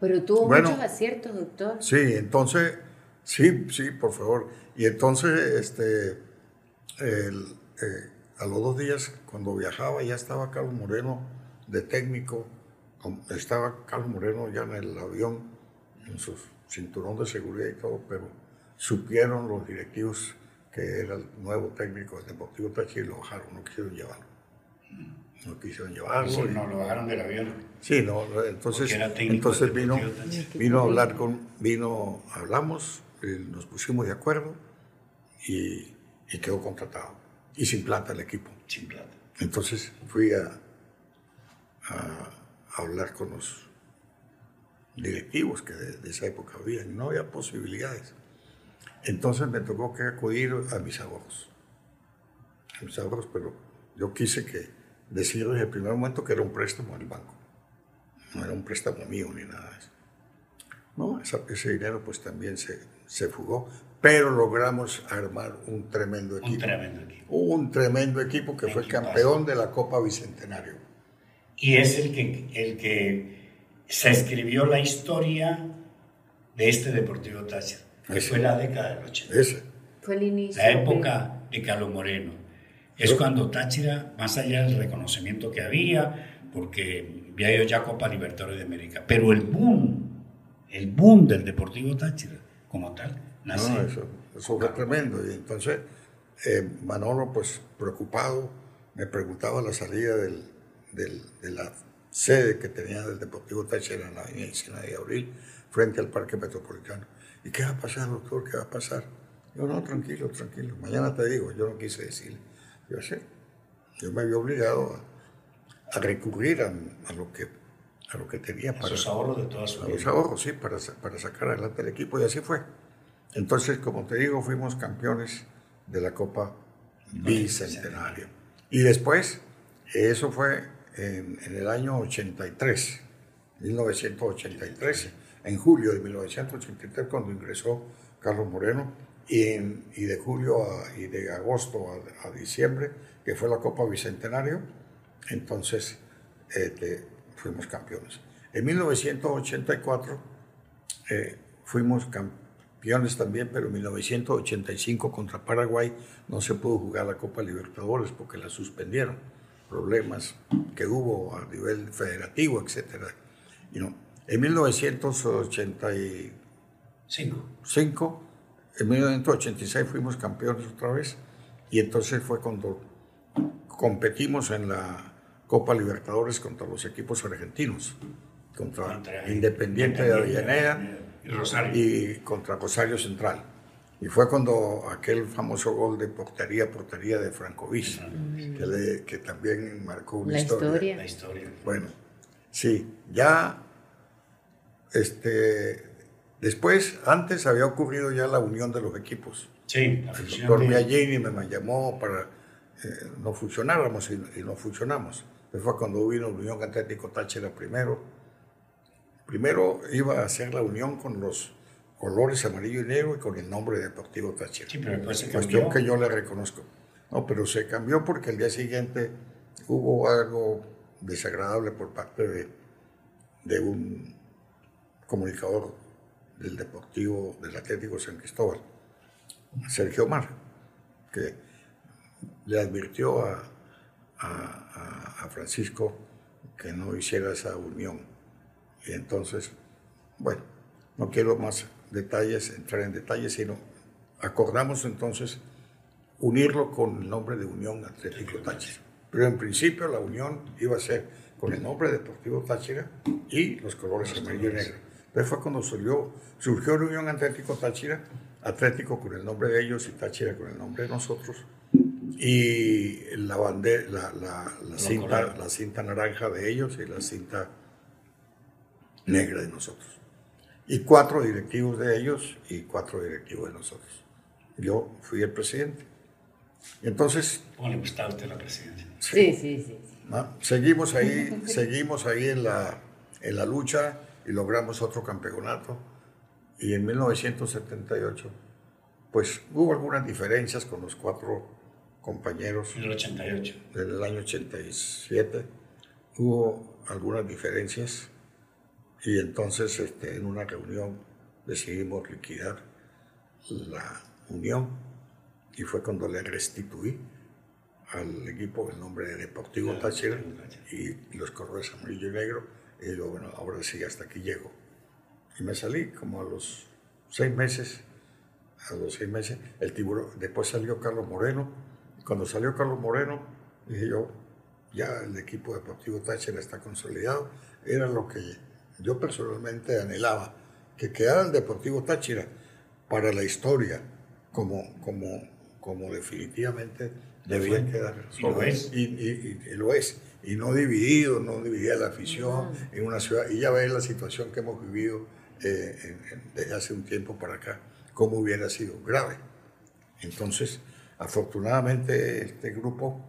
Pero tuvo muchos aciertos, doctor. Sí, entonces, sí, sí, por favor. Y entonces, este, el, eh, a los dos días, cuando viajaba, ya estaba Carlos Moreno de técnico, estaba Carlos Moreno ya en el avión, en su cinturón de seguridad y todo, pero supieron los directivos que era el nuevo técnico del Deportivo Tachi y lo bajaron, no quisieron llevarlo. No quisieron llevarlo. no, lo bajaron del avión. Sí, no, entonces, entonces vino, vino a hablar con, vino, hablamos, nos pusimos de acuerdo y, y quedó contratado. Y sin plata el equipo. Sin plata. Entonces fui a, a, hablar con los directivos que de, esa época había, no había posibilidades. Entonces me tocó que acudir a mis ahorros. A mis ahorros, pero yo quise que decir desde el primer momento que era un préstamo del banco. No era un préstamo mío ni nada de eso. No, ese dinero pues también se, se fugó, pero logramos armar un tremendo equipo. Un tremendo equipo. Un tremendo equipo que fue campeón de la Copa Bicentenario. Y es el que, el que se escribió la historia de este Deportivo Táchira, que fue la década del 80. Ese. Fue el inicio. La época de Carlos Moreno. Es cuando Táchira, más allá del reconocimiento que había, porque había ido ya Copa Libertadores de América, pero el boom, el boom del Deportivo Táchira como tal, nace. No, eso, eso fue tremendo. Y entonces eh, Manolo, pues preocupado, me preguntaba la salida del, del, de la sede que tenía del Deportivo Táchira en la avenida de Abril, frente al Parque Metropolitano. ¿Y qué va a pasar, doctor? ¿Qué va a pasar? Yo, no, tranquilo, tranquilo. Mañana te digo, yo no quise decirle. Yo sé, yo me había obligado a, recurrir a, lo que, a lo que tenía para... los ahorros de toda su vida. los ahorros, sí, para, para sacar adelante el equipo y así fue. Entonces, como te digo, fuimos campeones de la Copa Bicentenario. Y después, eso fue en, el año 83, 1983, en julio de 1983, cuando ingresó Carlos Moreno, y, y de julio y de agosto a, diciembre, que fue la Copa Bicentenario, entonces este, fuimos campeones. En 1984 eh, fuimos campeones también, pero en 1985 contra Paraguay no se pudo jugar la Copa Libertadores porque la suspendieron. Problemas que hubo a nivel federativo, etc. Y no. En 1985 en 1986 fuimos campeones otra vez y entonces fue cuando competimos en la Copa Libertadores contra los equipos argentinos, contra, Independiente, de Avellaneda y, contra Rosario Central. Y fue cuando aquel famoso gol de portería, portería de Francovic, que, que, también marcó una historia. La historia. Bueno, sí, ya este, Después, antes había ocurrido ya la unión de los equipos. Sí, la El doctor Miagini me llamó para eh, no funcionáramos y, no funcionamos. Después fue cuando vino la Unión Atlético Táchira primero. Primero iba a hacer la unión con los colores amarillo y negro y con el nombre Deportivo Táchira. Sí, pero cambió. Cuestión que yo le reconozco. No, pero se cambió porque el día siguiente hubo algo desagradable por parte de, de un comunicador del Deportivo del Atlético San Cristóbal, Sergio Mar, que le advirtió a, a, a Francisco que no hiciera esa unión. Y entonces, bueno, no quiero más detalles, entrar en detalles, sino acordamos entonces unirlo con el nombre de Unión Atlético Táchira. Pero en principio la unión iba a ser con el nombre Deportivo Táchira y los colores amarillo y negro. Entonces fue cuando surgió, surgió la Unión Atlético Táchira, Atlético con el nombre de ellos y Táchira con el nombre de nosotros. Y la, bandera, la, la, la cinta, la cinta naranja de ellos y la cinta negra de nosotros. Y cuatro directivos de ellos y cuatro directivos de nosotros. Yo fui el presidente. Entonces... ¿Cómo le gustaba a usted la presidencia? Sí, sí, sí. ¿no? Seguimos ahí, [laughs] seguimos ahí en la, en la lucha y logramos otro campeonato. Y en 1978, pues hubo algunas diferencias con los cuatro compañeros. En el 88. Del año 87 hubo algunas diferencias y entonces este, en una reunión decidimos liquidar la unión y fue cuando le restituí al equipo el nombre de Deportivo Táchira y los colores amarillo y negro. Y digo, bueno, ahora sí, hasta aquí llego. Y me salí como a los seis meses, a los seis meses, el tiburón, después salió Carlos Moreno, cuando salió Carlos Moreno, dije yo, ya el equipo deportivo Táchira está consolidado, era lo que yo personalmente anhelaba, que quedara el Deportivo Táchira para la historia, como, como, como definitivamente debía quedar. Y lo es. Y, y- y lo es. Y no dividido, no dividía la afición en una ciudad. Y ya ves la situación que hemos vivido eh, en- en- desde hace un tiempo para acá, cómo hubiera sido grave. Entonces, afortunadamente, este grupo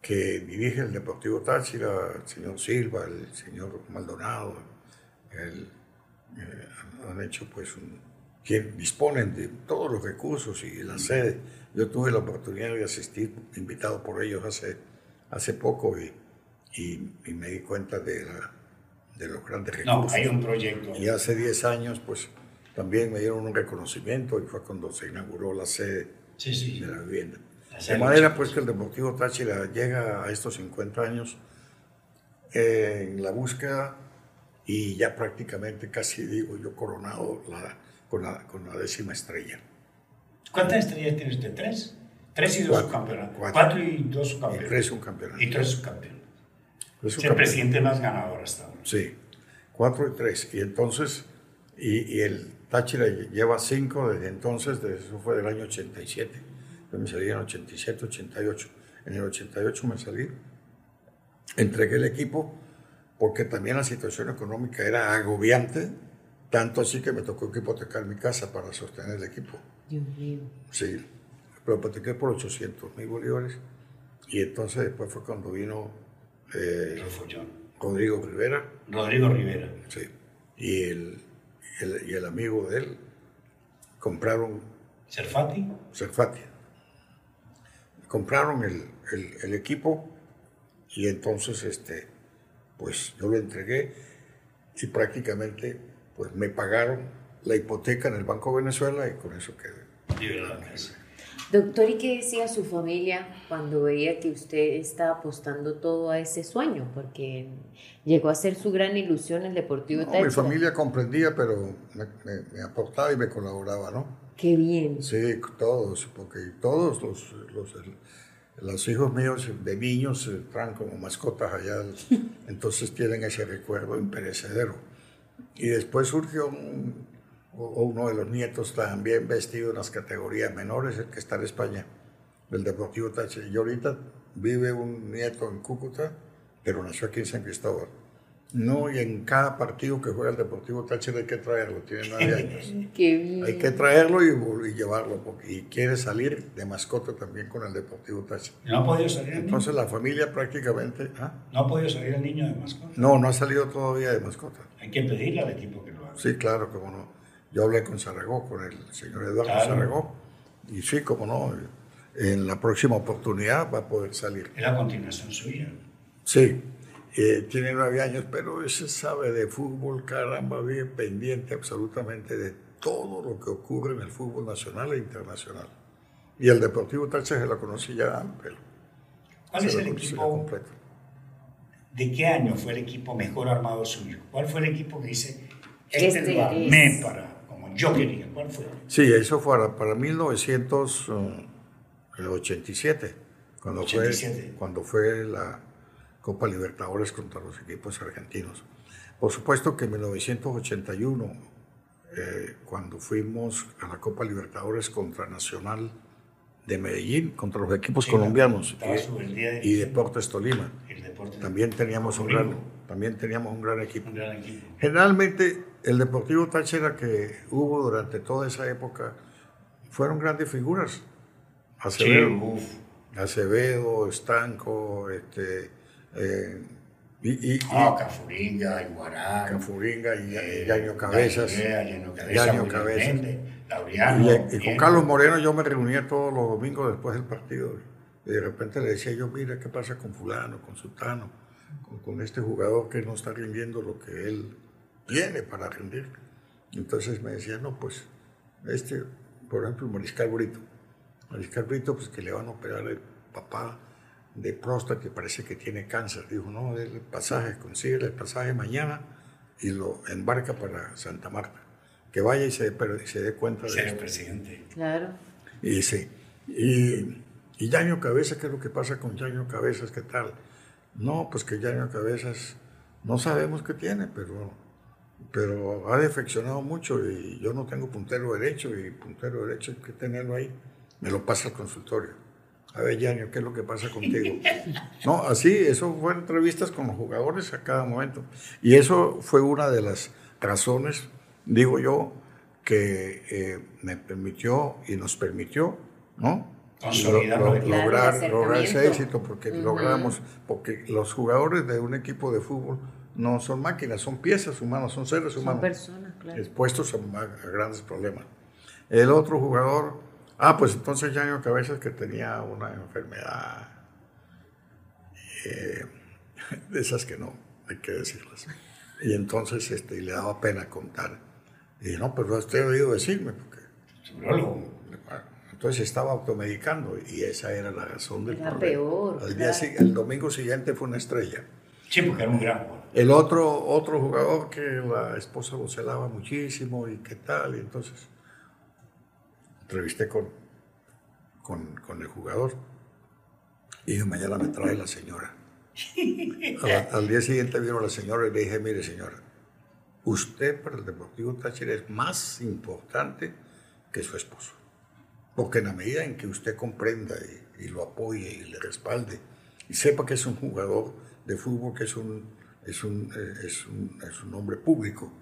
que dirige el Deportivo Táchira, el señor Silva, el señor Maldonado, el, eh, han hecho pues un, quien disponen de todos los recursos y la sede. Yo tuve la oportunidad de asistir, invitado por ellos hace, hace poco y, y- y me di cuenta de, la- de los grandes No, recursos. hay un proyecto. Y hace 10 años pues también me dieron un reconocimiento y fue cuando se inauguró la sede Sí, sí. de la vivienda. De manera pues que el Deportivo Táchira llega a estos 50 años eh, en la búsqueda y ya prácticamente casi digo yo coronado la- con, la, con la décima estrella. ¿Cuántas estrellas tiene usted? ¿Tres? Tres y dos Cuatro. subcampeonatos. Cuatro. Cuatro y dos Y subcampeonatos. tres un campeonato. Y tres subcampeonatos. Tres un Es el presidente más ganador hasta ahora. Sí, cuatro y tres. Y entonces, y, y el Táchira lleva cinco desde entonces, desde, eso fue del año 87. Yo me salí en 87, 88. En el 88 me salí, entregué el equipo, porque también la situación económica era agobiante, tanto así que me tocó que hipotecar mi casa para sostener el equipo. Dios mío. Sí, lo hipotequé por 800 mil bolívares. Y entonces después fue cuando vino eh. Rodrigo Rivera, Rodrigo Rivera. Sí. Y el, el- y el amigo de él compraron Serfati. Cerfati. Compraron el, el- el equipo y entonces este, pues yo lo entregué y prácticamente pues me pagaron la hipoteca en el Banco Venezuela y con eso quedé. Doctor, ¿y qué decía su familia cuando veía que usted estaba apostando todo a ese sueño? Porque llegó a ser su gran ilusión el Deportivo No, mi familia comprendía, pero me, me- me aportaba y me colaboraba, ¿no? Qué bien. Sí, todos, porque todos los, los, los hijos míos de niños eh, traen como mascotas allá, [laughs] entonces tienen ese recuerdo imperecedero. Y después surgió un- uno de los nietos también vestido en las categorías menores, el que está en España, del Deportivo Táchira. Y ahorita vive un nieto en Cúcuta, pero nació aquí en San Cristóbal. No, y en cada partido que juega el Deportivo Táchira hay que traerlo, tiene nueve [laughs] años. Qué bien. Hay que traerlo y, llevarlo, porque y quiere salir de mascota también con el Deportivo Táchira. No ha podido salir el niño. Entonces la familia prácticamente... ¿ah? No ha podido salir el niño de mascota. No, no ha salido todavía de mascota. Hay que pedirle al equipo que lo haga. Sí, claro, como no. Yo hablé con Zaragó, con el señor Eduardo Claro. Zaragó, y sí, como no, en la próxima oportunidad va a poder salir. Es la continuación suya. Sí, Eh, tiene nueve años, pero ese sabe de fútbol, caramba, bien pendiente absolutamente de todo lo que ocurre en el fútbol nacional e internacional. Y el Deportivo Táchira se lo conocí ya, pero... ¿Cuál es el equipo completo? ¿De qué año fue el equipo mejor armado suyo? ¿Cuál fue el equipo que dice, este, este lo armé para, como yo quería? ¿Cuál fue? Sí, eso fue para 1987, cuando, 87. Fue, cuando fue la Copa Libertadores contra los equipos argentinos. Por supuesto que en 1981, eh, cuando fuimos a la Copa Libertadores contra Nacional de Medellín, contra los equipos colombianos y, Deportes Tolima, también, teníamos un gran, también teníamos un gran equipo. Generalmente el Deportivo Táchira que hubo durante toda esa época fueron grandes figuras. Acevedo, Acevedo Estanco, este, eh, y, y, ah, Cafuringa, Iguarán. Cafuringa y, eh, Yaño Cabezas. Yaño Cabezas. y, con Carlos Moreno yo me reunía todos los domingos después del partido. Y de repente le decía yo, mira, ¿qué pasa con fulano, con sultano, con, con este jugador que no está rindiendo lo que él tiene para rendir? Entonces me decía, no, pues, este, por ejemplo, Mariscal Brito. Mariscal Brito, pues que le van a operar el papá de próstata que parece que tiene cáncer. Dijo, no, el pasaje, consigue el pasaje mañana y lo embarca para Santa Marta. Que vaya y se, se dé cuenta de el presidente. Claro. Y sí. Y, y Yaño Cabezas, ¿qué es lo que pasa con Yaño Cabezas? ¿Qué tal? No, pues que Yaño Cabezas no sabemos qué tiene, pero, pero ha defeccionado mucho y yo no tengo puntero derecho y puntero derecho hay que tenerlo ahí. Me lo pasa al consultorio a ver, Yanio, ¿qué es lo que pasa contigo? No, así, eso fueron entrevistas con los jugadores a cada momento. Y eso fue una de las razones, digo yo, que eh, me permitió y nos permitió, ¿no? lograr, lograr ese éxito, porque logramos, porque los jugadores de un equipo de fútbol no son máquinas, son piezas humanas, son seres humanos. Son personas, claro. Expuestos a grandes problemas. El otro jugador Ah, pues entonces ya Cabezas que tenía una enfermedad eh, [laughs] de esas que no, hay que decirlas. Y entonces este, le daba pena contar. Y dije, no, pero usted ha oído decirme, porque... Entonces estaba automedicando y esa era la razón del era peor. día, el domingo siguiente fue una estrella. Sí, porque era un gran El otro, otro jugador que la esposa lo celaba muchísimo y qué tal, y entonces entrevisté con, con, el jugador. Y mañana me trae la señora. al, día siguiente vino la señora y le dije, mire señora, usted para el Deportivo Táchira es más importante que su esposo. Porque en la medida en que usted comprenda y, lo apoye y le respalde y sepa que es un jugador de fútbol, que es un, es un, eh, es un, es un hombre público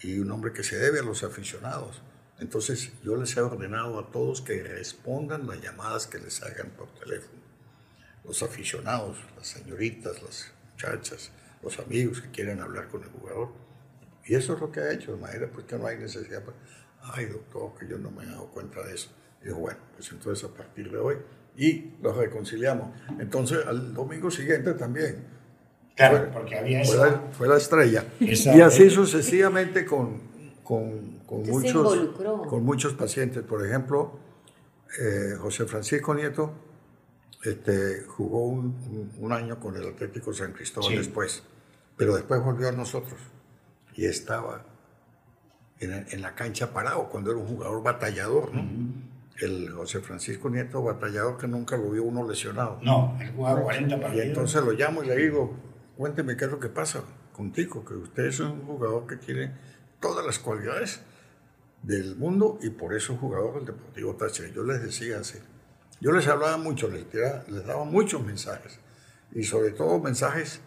y un hombre que se debe a los aficionados, entonces yo les he ordenado a todos que respondan las llamadas que les hagan por teléfono. Los aficionados, las señoritas, las muchachas, los amigos que quieren hablar con el jugador. Y eso es lo que ha hecho, de manera pues que no hay necesidad. Pues, Ay, doctor, que yo no me he dado cuenta de eso. Y digo, bueno, pues entonces a partir de hoy, y los reconciliamos. Entonces al domingo siguiente también. Claro, porque había fue, la, fue la estrella. y así sucesivamente con, con, con muchos, con muchos pacientes. Por ejemplo, eh, José Francisco Nieto este, jugó un, un, año con el Atlético San Cristóbal después, pero después volvió a nosotros y estaba en, en, la cancha parado cuando era un jugador batallador, ¿no? El José Francisco Nieto, batallador que nunca lo vio uno lesionado. No, él jugaba 40 partidos. Y entonces lo llamo y le digo, cuénteme qué es lo que pasa contigo, que usted es un jugador que tiene todas las cualidades del mundo y por eso jugador del Deportivo Táchira. Yo les decía así, yo les hablaba mucho, les, les daba muchos mensajes y sobre todo mensajes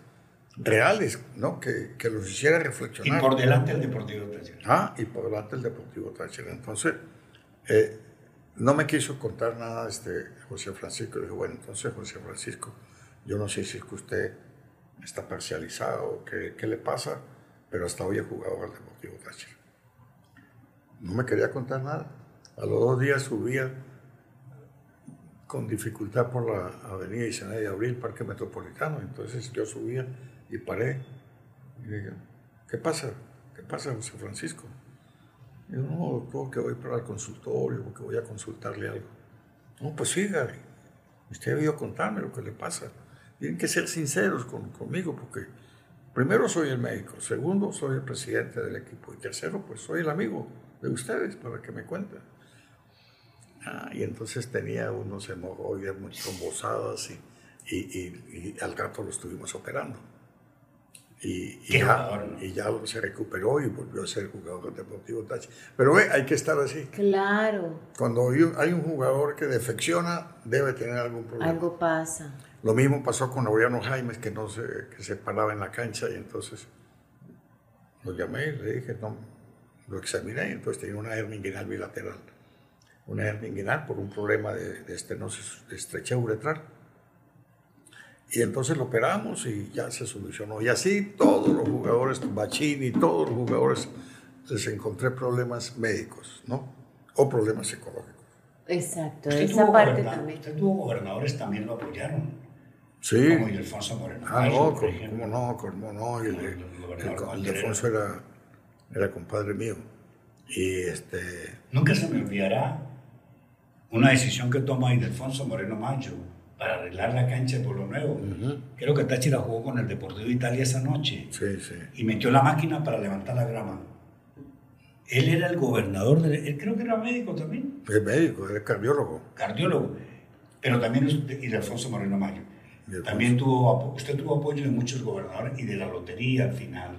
reales, ¿no? Que, que, los hiciera reflexionar. Y por delante el Deportivo Táchira. Ah, y por delante el Deportivo Táchira. Entonces, eh, no me quiso contar nada este José Francisco. Le dije, bueno, entonces José Francisco, yo no sé si es que usted está parcializado, ¿qué, qué le pasa? pero hasta hoy he jugado al Deportivo Táchira. No me quería contar nada. A los dos días subía con dificultad por la avenida Isabel de Abril, Parque Metropolitano. Entonces yo subía y paré. Y dije, ¿qué pasa? ¿Qué pasa, José Francisco? Y yo, no, doctor, que voy para el consultorio, porque voy a consultarle algo. No, pues siga, usted ha debido contarme lo que le pasa. Tienen que ser sinceros con, conmigo, porque primero soy el médico, segundo soy el presidente del equipo, y tercero, pues soy el amigo de ustedes para que me cuenten. Ah, y entonces tenía unos hemorroides muy trombosadas y, y, y, y al rato lo estuvimos operando. Y, y ya, y, ya, se recuperó y volvió a ser jugador deportivo Tachi. Pero ve, hay que estar así. Claro. Cuando hay un jugador que defecciona, debe tener algún problema. Algo pasa. Lo mismo pasó con Laureano Jaimes, que, no se, que se paraba en la cancha y entonces lo llamé y le dije, no, lo examiné y entonces tenía una hernia inguinal bilateral. Una hernia inguinal por un problema de, de estenosis, de estrecha uretral. Y entonces lo operamos y ya se solucionó. Y así todos los jugadores, Bachini, todos los jugadores, les encontré problemas médicos, ¿no? O problemas psicológicos. Exacto, esa parte también. Usted tuvo gobernadores también lo apoyaron. Sí. Como Ildefonso Moreno. Ah, Mayo, no, por como, no, como no. Y el, el el, el. Ildefonso era, era compadre mío. Y este, Nunca se me olvidará una decisión que toma Ildefonso Moreno Mayo para arreglar la cancha de Pueblo Nuevo. Creo que Táchira jugó con el Deportivo Italia esa noche sí, sí. y metió la máquina para levantar la grama. Él era el gobernador, de, él creo que era médico también, Es médico, es cardiólogo. cardiólogo, pero también es de Ildefonso Moreno Mayo. También tuvo, usted tuvo apoyo de muchos gobernadores y de la lotería al final.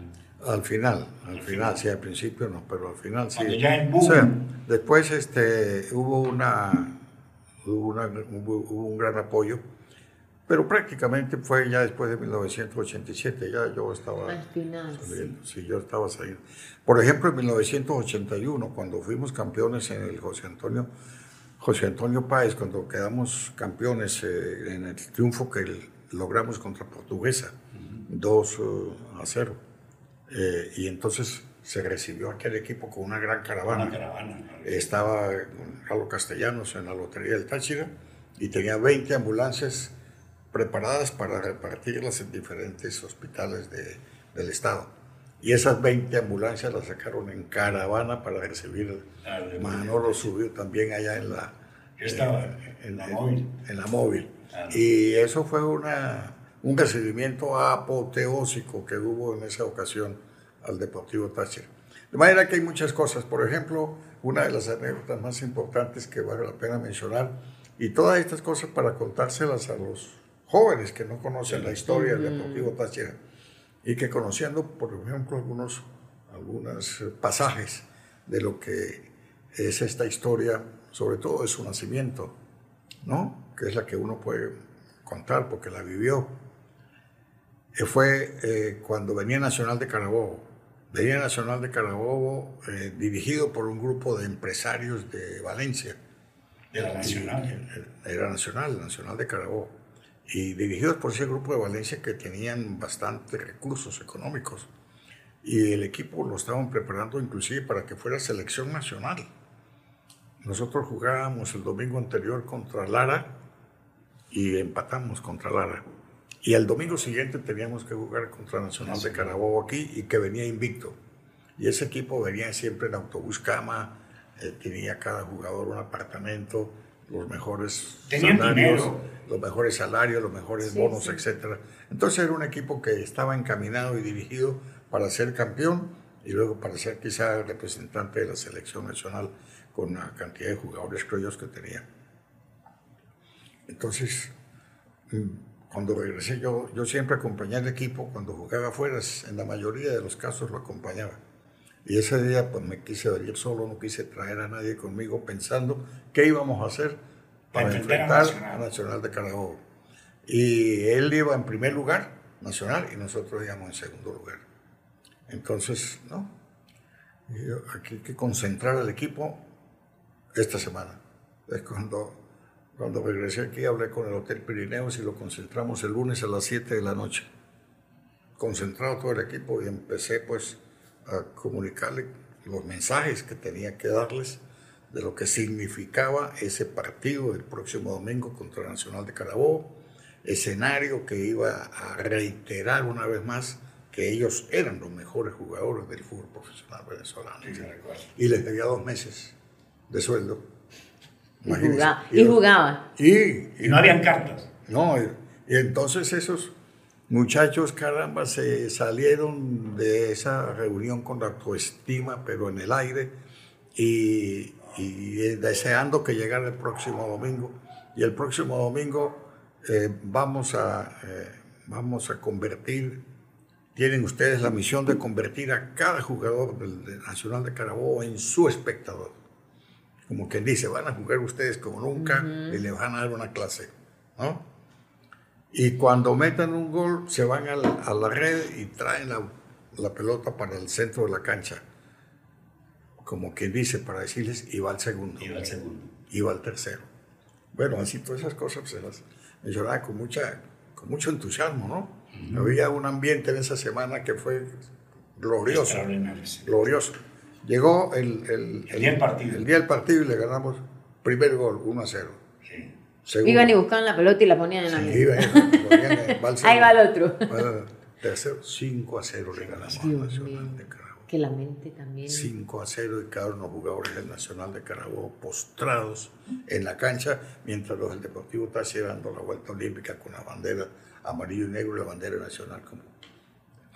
Al final, al final, sí, al principio no, pero al final sí. Cuando ya el O sea, después este, hubo, una, hubo, una- hubo- hubo un gran apoyo, pero prácticamente fue ya después de 1987, ya yo estaba Al final, sí. saliendo, sí, yo estaba saliendo. Por ejemplo, en 1981, cuando fuimos campeones en el José Antonio, José Antonio Páez, cuando quedamos campeones eh, en el triunfo que logramos contra Portuguesa, 2 eh, a 0. Eh, y entonces se recibió aquel equipo con una gran caravana. Una caravana. ¿no? Estaba con Carlos Castellanos en la Lotería del Táchira y tenía 20 ambulancias preparadas para repartirlas en diferentes hospitales de- del estado. Y esas 20 ambulancias las sacaron en caravana para recibir. Ah, de- Manolo subió también allá en la, estaba en la móvil. en la móvil. Ah. Y eso fue una, un recibimiento apoteósico que hubo en esa ocasión al Deportivo Táchira. De manera que hay muchas cosas. Por ejemplo, una de las anécdotas más importantes que vale la pena mencionar, y todas estas cosas para contárselas a los jóvenes que no conocen la historia del Deportivo Táchira y que conociendo, por ejemplo, algunos, algunos pasajes de lo que es esta historia, sobre todo de su nacimiento, ¿no? que es la que uno puede contar porque la vivió. Eh, fue eh, cuando venía Nacional de Carabobo. Venía Nacional de Carabobo eh, dirigido por un grupo de empresarios de Valencia. De la Nacional. Era Nacional, Nacional de Carabobo. Y dirigidos por ese grupo de Valencia que tenían bastantes recursos económicos. Y el equipo lo estaban preparando inclusive para que fuera selección nacional. Nosotros jugábamos el domingo anterior contra Lara y empatamos contra Lara. Y el domingo siguiente teníamos que jugar contra Nacional de Carabobo aquí y que venía invicto. Y ese equipo venía siempre en autobús cama, eh, tenía cada jugador un apartamento, los mejores Tenían salarios, dinero. los mejores salarios, los mejores Sí, bonos, sí. etcétera. Entonces era un equipo que estaba encaminado y dirigido para ser campeón y luego para ser quizá representante de la selección nacional con la cantidad de jugadores criollos que tenía. Entonces, mm, cuando regresé yo, yo siempre acompañé al equipo cuando jugaba afuera, en la mayoría de los casos lo acompañaba. Y ese día pues me quise venir solo, no quise traer a nadie conmigo pensando qué íbamos a hacer para a enfrentar Nacional. a Nacional de Carabobo. Y él iba en primer lugar, Nacional, y nosotros íbamos en segundo lugar. Entonces, ¿no? Yo, aquí hay que concentrar al equipo esta semana. Es cuando, cuando regresé aquí, hablé con el Hotel Pirineos y lo concentramos el lunes a las 7 de la noche. Concentrado todo el equipo y empecé pues a comunicarle los mensajes que tenía que darles de lo que significaba ese partido el próximo domingo contra Nacional de Carabobo, escenario que iba a reiterar una vez más que ellos eran los mejores jugadores del fútbol profesional venezolano. y les debía dos meses de sueldo. Y, jugaba, y, jugaban. Y, no habían cartas. No, y, entonces esos muchachos, caramba, se salieron de esa reunión con la autoestima, pero en el aire, y, deseando que llegara el próximo domingo. Y el próximo domingo eh, vamos, a, eh, vamos a convertir tienen ustedes la misión de convertir a cada jugador del, Nacional de Carabobo en su espectador. Como quien dice, van a jugar ustedes como nunca y le van a dar una clase. ¿no? Y cuando metan un gol, se van a la, red y traen la, pelota para el centro de la cancha. Como quien dice, para decirles, y va el segundo. Y va el segundo. Y va el tercero. Bueno, así todas esas cosas se las mencionaba con, mucha, con mucho entusiasmo, ¿no? Había un ambiente en esa semana que fue glorioso. Glorioso. Llegó el, el, día del partido. El día del partido y le ganamos primer gol, 1 a 0. Iban y buscaban la pelota y la ponían en la mesa. [laughs] Ahí va el otro. tercero, 5 a 0 le ganamos al Nacional de Carabobo. Que la mente también. 5 a 0 y cada uno de los jugadores del Nacional de Carabobo postrados en la cancha, mientras los del Deportivo Táchira dando la vuelta olímpica con la bandera amarillo y negro la bandera nacional. Como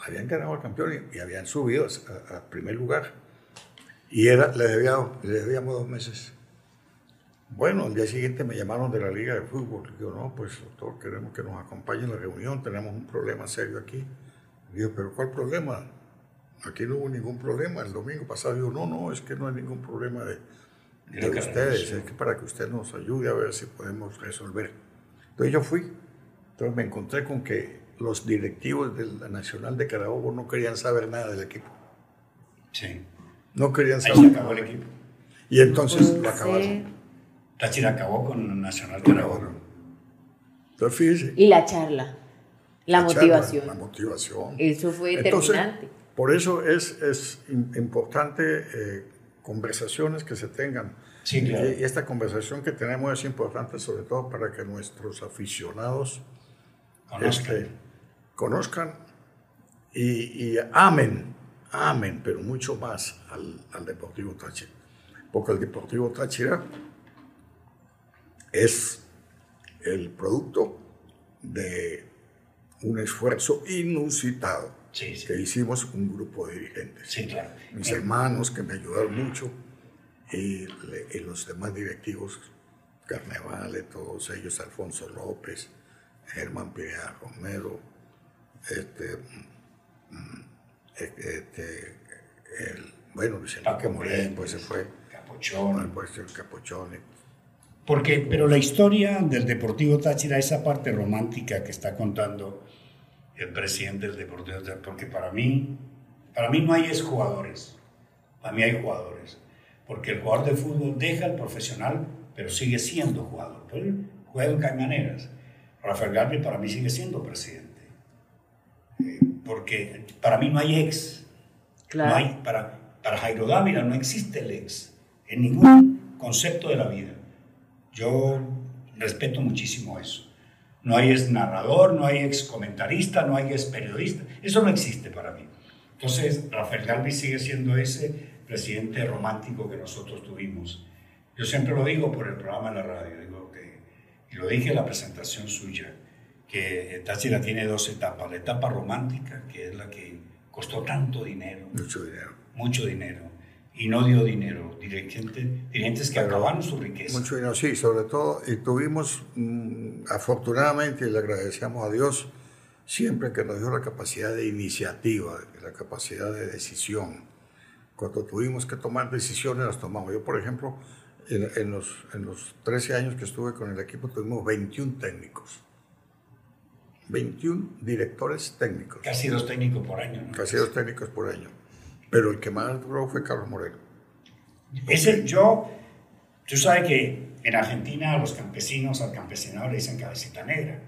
habían ganado al campeón y, habían subido a, primer lugar. Y era, les, debíamos, debíamos dos meses. Bueno, al día siguiente me llamaron de la Liga de Fútbol. Digo, no, pues doctor, queremos que nos acompañe en la reunión, tenemos un problema serio aquí. Digo, pero ¿cuál problema? Aquí no hubo ningún problema. El domingo pasado digo, no, no, es que no hay ningún problema de, de ustedes, es que para que usted nos ayude a ver si podemos resolver. Entonces yo fui, entonces me encontré con que los directivos de la Nacional de Carabobo no querían saber nada del equipo. Sí. No querían saber. Ahí se acabó el equipo. Y entonces lo acabaron. Táchira acabó con Nacional Carabobo. Entonces fíjese. Y la charla. La, motivación. la motivación. Eso fue determinante. por eso es, es importante eh, conversaciones que se tengan y, esta conversación que tenemos es importante sobre todo para que nuestros aficionados conozcan, este, y, amen, amen, pero mucho más al, Deportivo Táchira. Porque el Deportivo Táchira es el producto de un esfuerzo inusitado que hicimos un grupo de dirigentes. Mis hermanos que me ayudaron mucho y, los demás directivos, Carnevale, todos ellos, Alfonso López, Germán Pirea Romero, este, mm, este, el, bueno, Luis Enrique Moreno, pues se fue. Capuchón. Pues el Capuchón. Porque, pero la historia del Deportivo Táchira, esa parte romántica que está contando el presidente del Deportivo Táchira, porque para mí, para mí no hay exjugadores, para mí hay jugadores porque el jugador de fútbol deja el profesional, pero sigue siendo jugador. juega en Cañaneras. Rafael Garbi para mí sigue siendo presidente. Porque para mí no hay ex. No hay, para, para Jairo Dávila no existe el ex en ningún concepto de la vida. Yo respeto muchísimo eso. No hay ex narrador, no hay ex comentarista, no hay ex periodista. Eso no existe para mí. Entonces, Rafael Garbi sigue siendo ese presidente romántico que nosotros tuvimos. Yo siempre lo digo por el programa de la radio, digo que, y lo dije en la presentación suya, que Táchira tiene dos etapas. La etapa romántica, que es la que costó tanto dinero. Mucho dinero. Mucho dinero. Y no dio dinero. Dirigentes, dirigentes que acabaron su riqueza. Mucho dinero, sí, sobre todo. Y tuvimos, mm, afortunadamente, y le agradecemos a Dios, siempre que nos dio la capacidad de iniciativa, la capacidad de decisión cuando tuvimos que tomar decisiones, las tomamos. Yo, por ejemplo, en, los, en los 13 años que estuve con el equipo, tuvimos 21 técnicos. 21 directores técnicos. Casi dos técnicos por año. ¿no? Casi dos técnicos por año. Pero el que más duró fue Carlos Moreno. Ese, yo, tú sabes que en Argentina los campesinos al campesinado le dicen cabecita negra.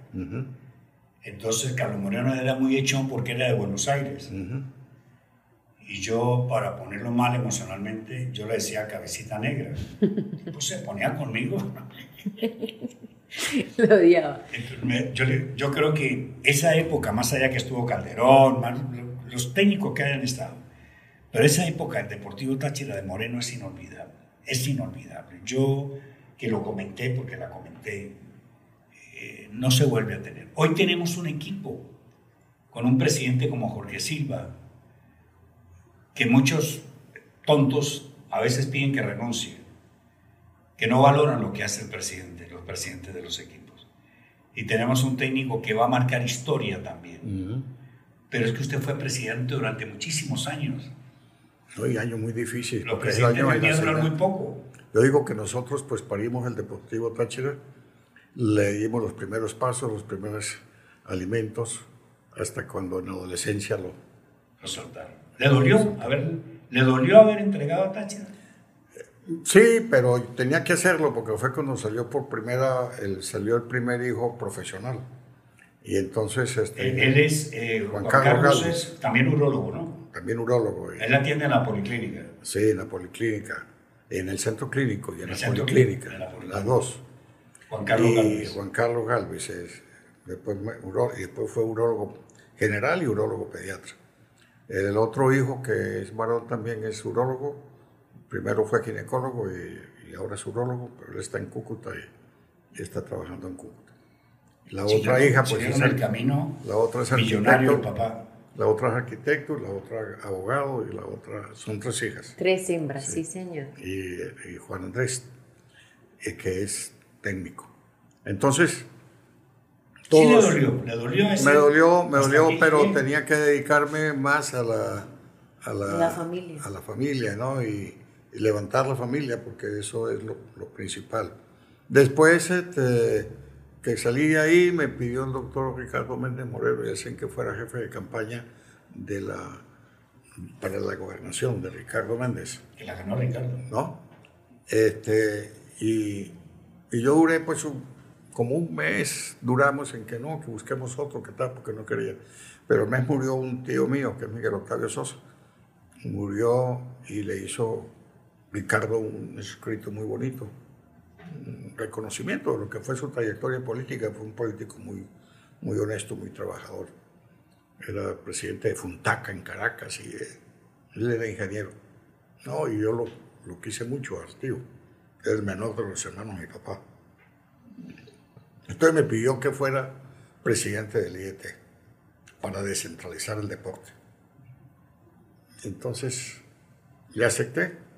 Entonces Carlos Moreno era muy hechón porque era de Buenos Aires Y yo, para ponerlo mal emocionalmente, yo le decía cabecita negra. [laughs] Pues se ponía conmigo. [laughs] [laughs] Lo odiaba. Yo, creo que esa época, más allá que estuvo Calderón, los técnicos que hayan estado, pero esa época, el Deportivo Táchira de Moreno es inolvidable. Es inolvidable. Yo, que lo comenté porque la comenté, eh, no se vuelve a tener. Hoy tenemos un equipo con un presidente como Jorge Silva, que muchos tontos a veces piden que renuncie, que no valoran lo que hace el presidente, presidentes de los equipos. Y tenemos un técnico que va a marcar historia también. Ujú. Pero es que usted fue presidente durante muchísimos años. No, y año muy difícil. Venían a durar muy poco. Yo digo que nosotros pues parimos el Deportivo Táchira, le dimos los primeros pasos, los primeros alimentos, hasta cuando en la adolescencia lo... Lo soltaron. ¿Le dolió? A ver, ¿le dolió haber entregado a Táchira? Sí, pero tenía que hacerlo porque fue cuando salió por primera, el, salió el primer hijo profesional. Y entonces, este, Él, él es, eh, Juan Juan, Carlos Carlos, es también urólogo, ¿no? también urólogo, y- Él atiende en la policlínica. sí, en la policlínica, en el centro clínico y en la policlínica, la policlínica. las dos. Juan Carlos y Gálvez. Juan Carlos Galvez, es, después, uro- y después fue urólogo general y urólogo pediatra. El otro hijo, que es varón también, es urólogo. Primero fue ginecólogo y, y ahora es urólogo, pero él está en Cúcuta y, y está trabajando en Cúcuta. La otra Siguieron- hija, pues es el camino la otra es millonario el papá. la otra es arquitecto, la otra abogado y la otra son tres hijas. Tres hembras, sí, señor. Y, y Juan Andrés, eh, que es técnico. Entonces, Sí le dolió, le dolió ese- me dolió, me dolió, aquí, pero sí. tenía que dedicarme más a la, a la, La familia. a la familia, ¿no? Y levantar la familia, porque eso es lo, lo principal. Después, este, que salí de ahí, me pidió el doctor Ricardo Méndez Moreno y hacen que fuera jefe de campaña de la, para la gobernación de Ricardo Méndez. Que la ganó Ricardo. ¿no? Este, y, y yo duré pues un- como un mes, duramos en que no, que busquemos otro, que tal, porque no quería. Pero el mes murió un tío mío, que es Miguel Octavio Sosa. Murió y le hizo Ricardo un escrito muy bonito, un reconocimiento de lo que fue su trayectoria política. Fue un político muy, muy honesto, muy trabajador. Era presidente de Funtaca en Caracas y eh, él era ingeniero. No, y yo lo, lo quise mucho al tío. Era el menor de los hermanos de mi papá. Entonces me pidió que fuera presidente del IET para descentralizar el deporte. Entonces le acepté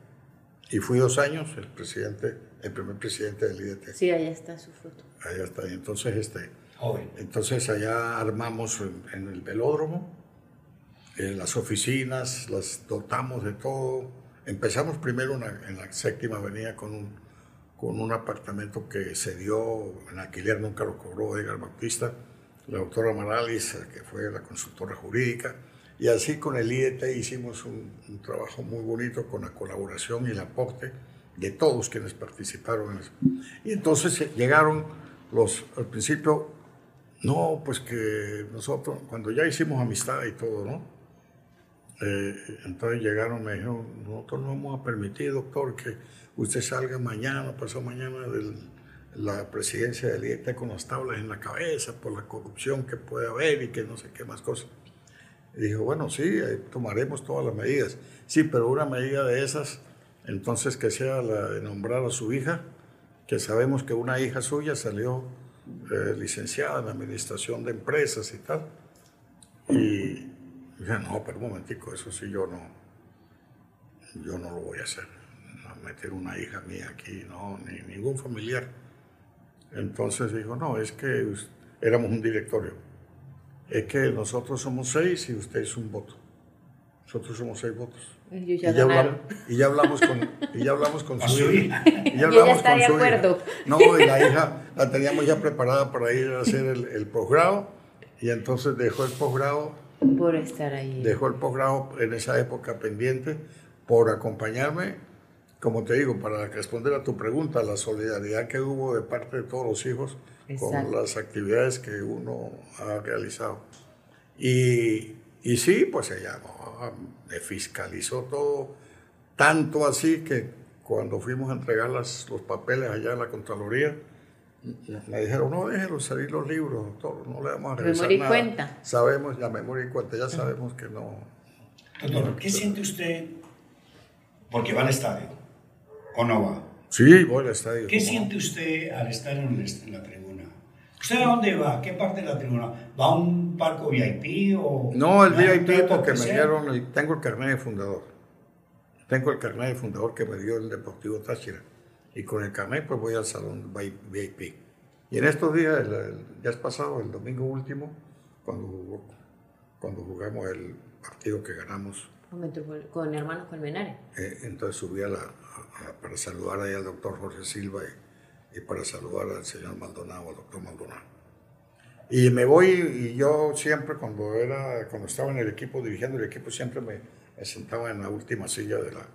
y fui dos años el presidente, el primer presidente del IET. Sí, allá está su foto. Allá está. Y entonces, este, Joven. entonces allá armamos en, en el velódromo, en las oficinas, las dotamos de todo. Empezamos primero una- en la séptima avenida con un, con un apartamento que se dio en alquiler, nunca lo cobró Edgar Bautista, la doctora Maralis, que fue la consultora jurídica. Y así con el IET hicimos un, trabajo muy bonito con la colaboración y el aporte de todos quienes participaron en eso. Y entonces eh, llegaron los, al principio, no, pues que nosotros, cuando ya hicimos amistad y todo, ¿no? Eh, entonces llegaron, me dijeron, nosotros no vamos a permitir, doctor, que usted salga mañana, pasado mañana de la presidencia del IET con las tablas en la cabeza por la corrupción que puede haber y que no sé qué más cosas. Y dijo, bueno, sí, tomaremos todas las medidas. Sí, pero una medida de esas, entonces que sea la de nombrar a su hija, que sabemos que una hija suya salió eh, licenciada en administración de empresas y tal. Y dije, no, pero un momentico, eso sí yo no, yo no lo voy a hacer. No meter una hija mía aquí, no, ni ningún familiar. Entonces dijo, no, es que éramos un directorio. Es que nosotros somos seis y usted es un voto. Nosotros somos seis votos. Ellos ya y, ya hablamos, y ya hablamos con, y ya hablamos con [laughs] su hija. [laughs] hija. Y ella hablamos está con de su hija. acuerdo. No, y la hija la teníamos ya preparada para ir a hacer el, el posgrado. Y entonces dejó el posgrado, Por estar ahí. dejó el posgrado en esa época pendiente por acompañarme, como te digo, para responder a tu pregunta, la solidaridad que hubo de parte de todos los hijos con las actividades que uno ha realizado. Y, Y sí, pues ella no, me fiscalizó todo, tanto así que cuando fuimos a entregar las, los papeles allá en la Contraloría, me dijeron, no, déjelo salir los libros, doctor, no le vamos a revisar Memoria y nada. cuenta. Sabemos, ya memoria y cuenta, ya sabemos que no. Doctor, ¿qué siente usted? Porque va al estadio, ¿o no va? Sí, voy al estadio. ¿Qué siente usted al estar en, la tribuna? ¿Usted a dónde va? ¿Qué parte de la tribuna? ¿Va a un parco VIP o...? No, el ¿Va a un VIP porque me dieron, el- tengo el carnet de fundador. Tengo el carnet de fundador que me dio el Deportivo Táchira. Y con el carnet pues voy al salón VIP. Y en estos días, el, el- ya es pasado, el domingo último, cuando, jugó- cuando jugamos el partido que ganamos, Con, con hermanos Colmenares. eh, entonces subí a la, a- para saludar ahí al doctor Jorge Silva y, y para saludar al señor Maldonado, al doctor Maldonado. Y me voy, y yo siempre cuando, era, cuando estaba en el equipo, dirigiendo el equipo, siempre me, me sentaba en la última silla de la,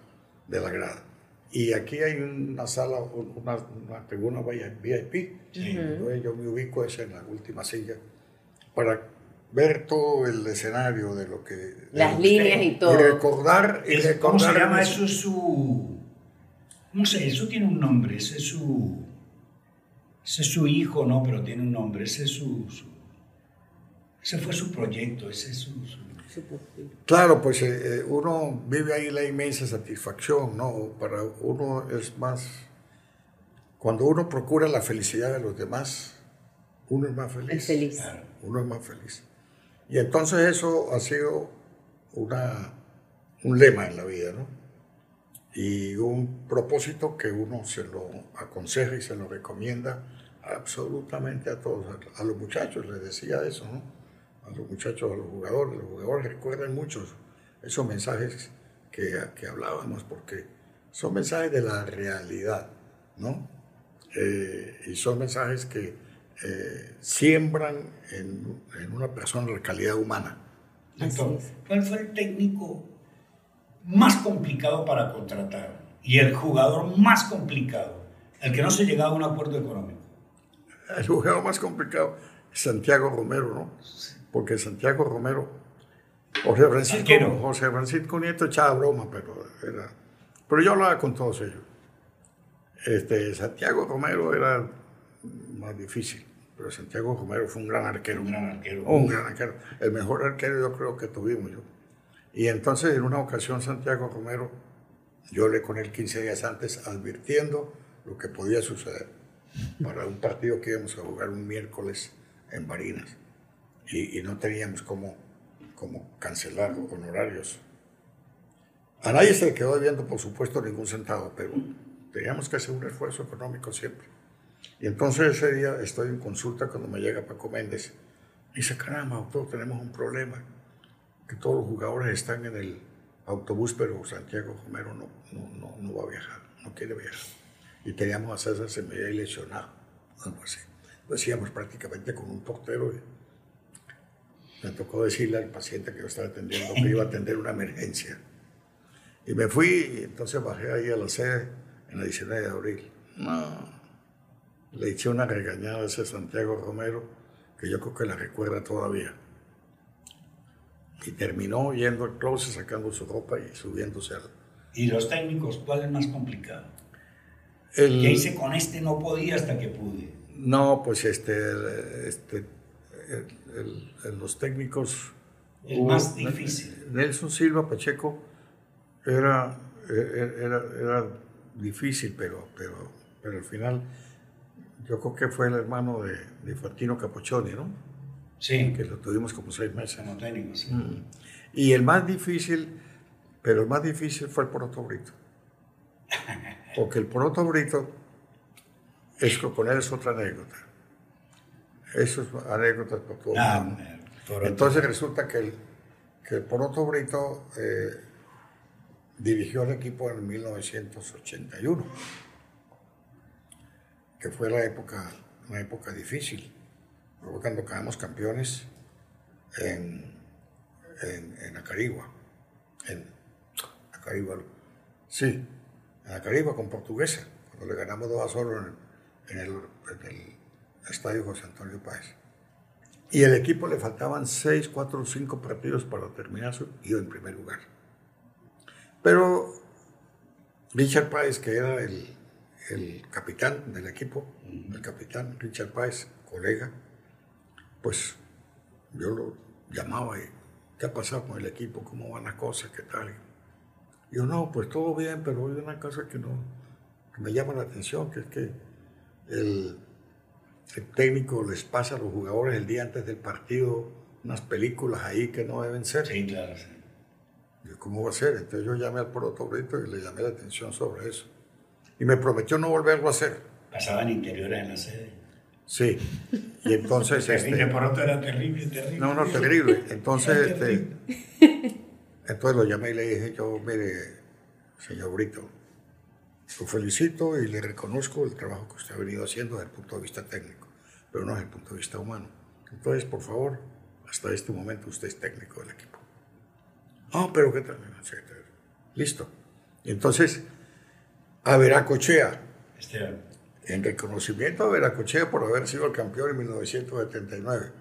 de la grada. Y aquí hay una sala, un- una, una tribuna VIP. Entonces yo me ubico esa en la última silla para ver todo el escenario de lo que... Las líneas y todo. Y recordar... Y Es- ¿Cómo se recordar llama eso? Es su... No sé, eso tiene un nombre, ese es su... Ese es su hijo, no, pero tiene un nombre, ese es su... su- ese fue su proyecto, ese es su... su-. Claro, pues eh, eh, uno vive ahí la inmensa satisfacción, ¿no? Para uno es más, cuando uno procura la felicidad de los demás, uno es más feliz. Es feliz. Claro. Uno es más feliz. Y entonces eso ha sido una, un lema en la vida, ¿no? Y un propósito que uno se lo aconseja y se lo recomienda absolutamente a todos, a, a los muchachos, les decía eso, ¿no? A los muchachos, a los jugadores, los jugadores recuerden mucho esos mensajes que, que hablábamos, porque son mensajes de la realidad, ¿no? Eh, y son mensajes que eh, siembran en, en una persona la calidad humana. Así Doctor, es. ¿cuál fue el técnico más complicado para contratar y el jugador más complicado, el que no se llegaba a un acuerdo económico? El jugador más complicado es Santiago Romero, ¿no? Porque Santiago Romero, José Francisco, Arquero. José Francisco Nieto echaba broma, pero era. Pero yo hablaba con todos ellos. Este, Santiago Romero era más difícil, pero Santiago Romero fue un gran arquero. Un gran arquero. Un gran arquero. El mejor arquero yo creo que tuvimos yo. Y entonces en una ocasión Santiago Romero, yo hablé con él 15 días antes advirtiendo lo que podía suceder para un partido que íbamos a jugar un miércoles en Barinas y, no teníamos cómo, cómo cancelar honorarios. A nadie se le quedó debiendo, por supuesto, ningún centavo, pero teníamos que hacer un esfuerzo económico siempre. Y entonces ese día estoy en consulta cuando me llega Paco Méndez. Dice, caramba, doctor, tenemos un problema, que todos los jugadores están en el autobús, pero Santiago Romero no, no, no, no va a viajar, no quiere viajar. Y teníamos a César Semilla lesionado, algo así. Lo hacíamos prácticamente con un portero. Me tocó decirle al paciente que yo estaba atendiendo que iba a atender una emergencia. Y me fui, y entonces bajé ahí a la sede en la 19 de abril. No, le eché una regañada a ese Santiago Romero que yo creo que la recuerda todavía. Y terminó yendo al closet, sacando su ropa y subiéndose al... ¿Y los técnicos, cuál es más complicado? El- Que hice con este no podía hasta que pude. No, pues este, este el- el- el- los técnicos... El más difícil. Nelson Silva Pacheco era, era, era difícil, pero, pero, pero al final yo creo que fue el hermano de, de Fantino Capoccioni, ¿no? Sí, Que lo tuvimos como seis meses. como técnicos. sí. Mm. Y el más difícil, pero el más difícil fue el poroto brito. [laughs] Porque el poroto brito, es que con él es otra anécdota. Eso es anécdotas por todo Ah, mundo. Entonces resulta que el, que el poroto brito eh, dirigió el equipo en 1981, que fue la época, una época difícil. Cuando quedamos campeones en, en, en Acarigua. En Acarigua, sí, en Acarigua con Portuguesa, cuando le ganamos 2 a 0 en, el, estadio José Antonio Páez. Y el equipo le faltaban 6, 4, 5 partidos para terminar su, iba en primer lugar. Pero Richard Price, que era el, el capitán del equipo, el capitán Richard Price, colega, pues yo lo llamaba y, ¿qué ha pasado con el equipo? ¿Cómo van las cosas? ¿Qué tal? yo, no, pues todo bien, pero hay una cosa que no, que me llama la atención, que es que el, el técnico les pasa a los jugadores el día antes del partido unas películas ahí que no deben ser. Sí, claro, sí. ¿Cómo va a ser? Entonces yo llamé al protocolito y le llamé la atención sobre eso. Y me prometió no volverlo a hacer. Pasaban interiores en la sede. Sí. Y entonces... [laughs] Este, por otro era terrible, terrible. no, no, terrible. [laughs] Entonces, este, entonces lo llamé y le dije yo, mire, señor Brito, lo felicito y le reconozco el trabajo que usted ha venido haciendo desde el punto de vista técnico, pero no desde el punto de vista humano. Entonces, por favor, hasta este momento usted es técnico del equipo. Ah, pero qué tal. Listo. Y entonces, a Veracochea, Esteban, en reconocimiento a Veracochea por haber sido el campeón en 1979,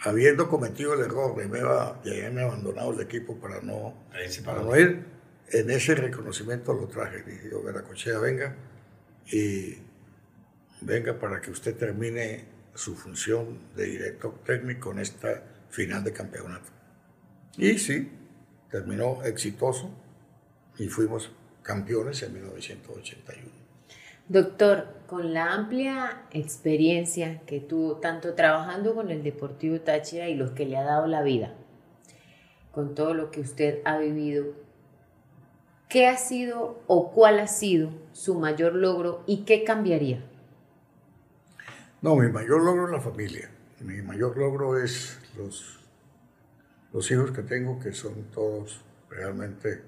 habiendo cometido el error de, de haberme abandonado el equipo para no, para no ir, en ese reconocimiento lo traje. Dije yo, Veracochea, venga y venga para que usted termine su función de director técnico en esta final de campeonato. Y sí, terminó exitoso y fuimos campeones en 1981. Doctor, con la amplia experiencia que tuvo tanto trabajando con el Deportivo Táchira y los que le ha dado la vida, con todo lo que usted ha vivido, ¿qué ha sido o cuál ha sido su mayor logro y qué cambiaría? No, mi mayor logro es la familia. Mi mayor logro es los, los hijos que tengo, que son todos realmente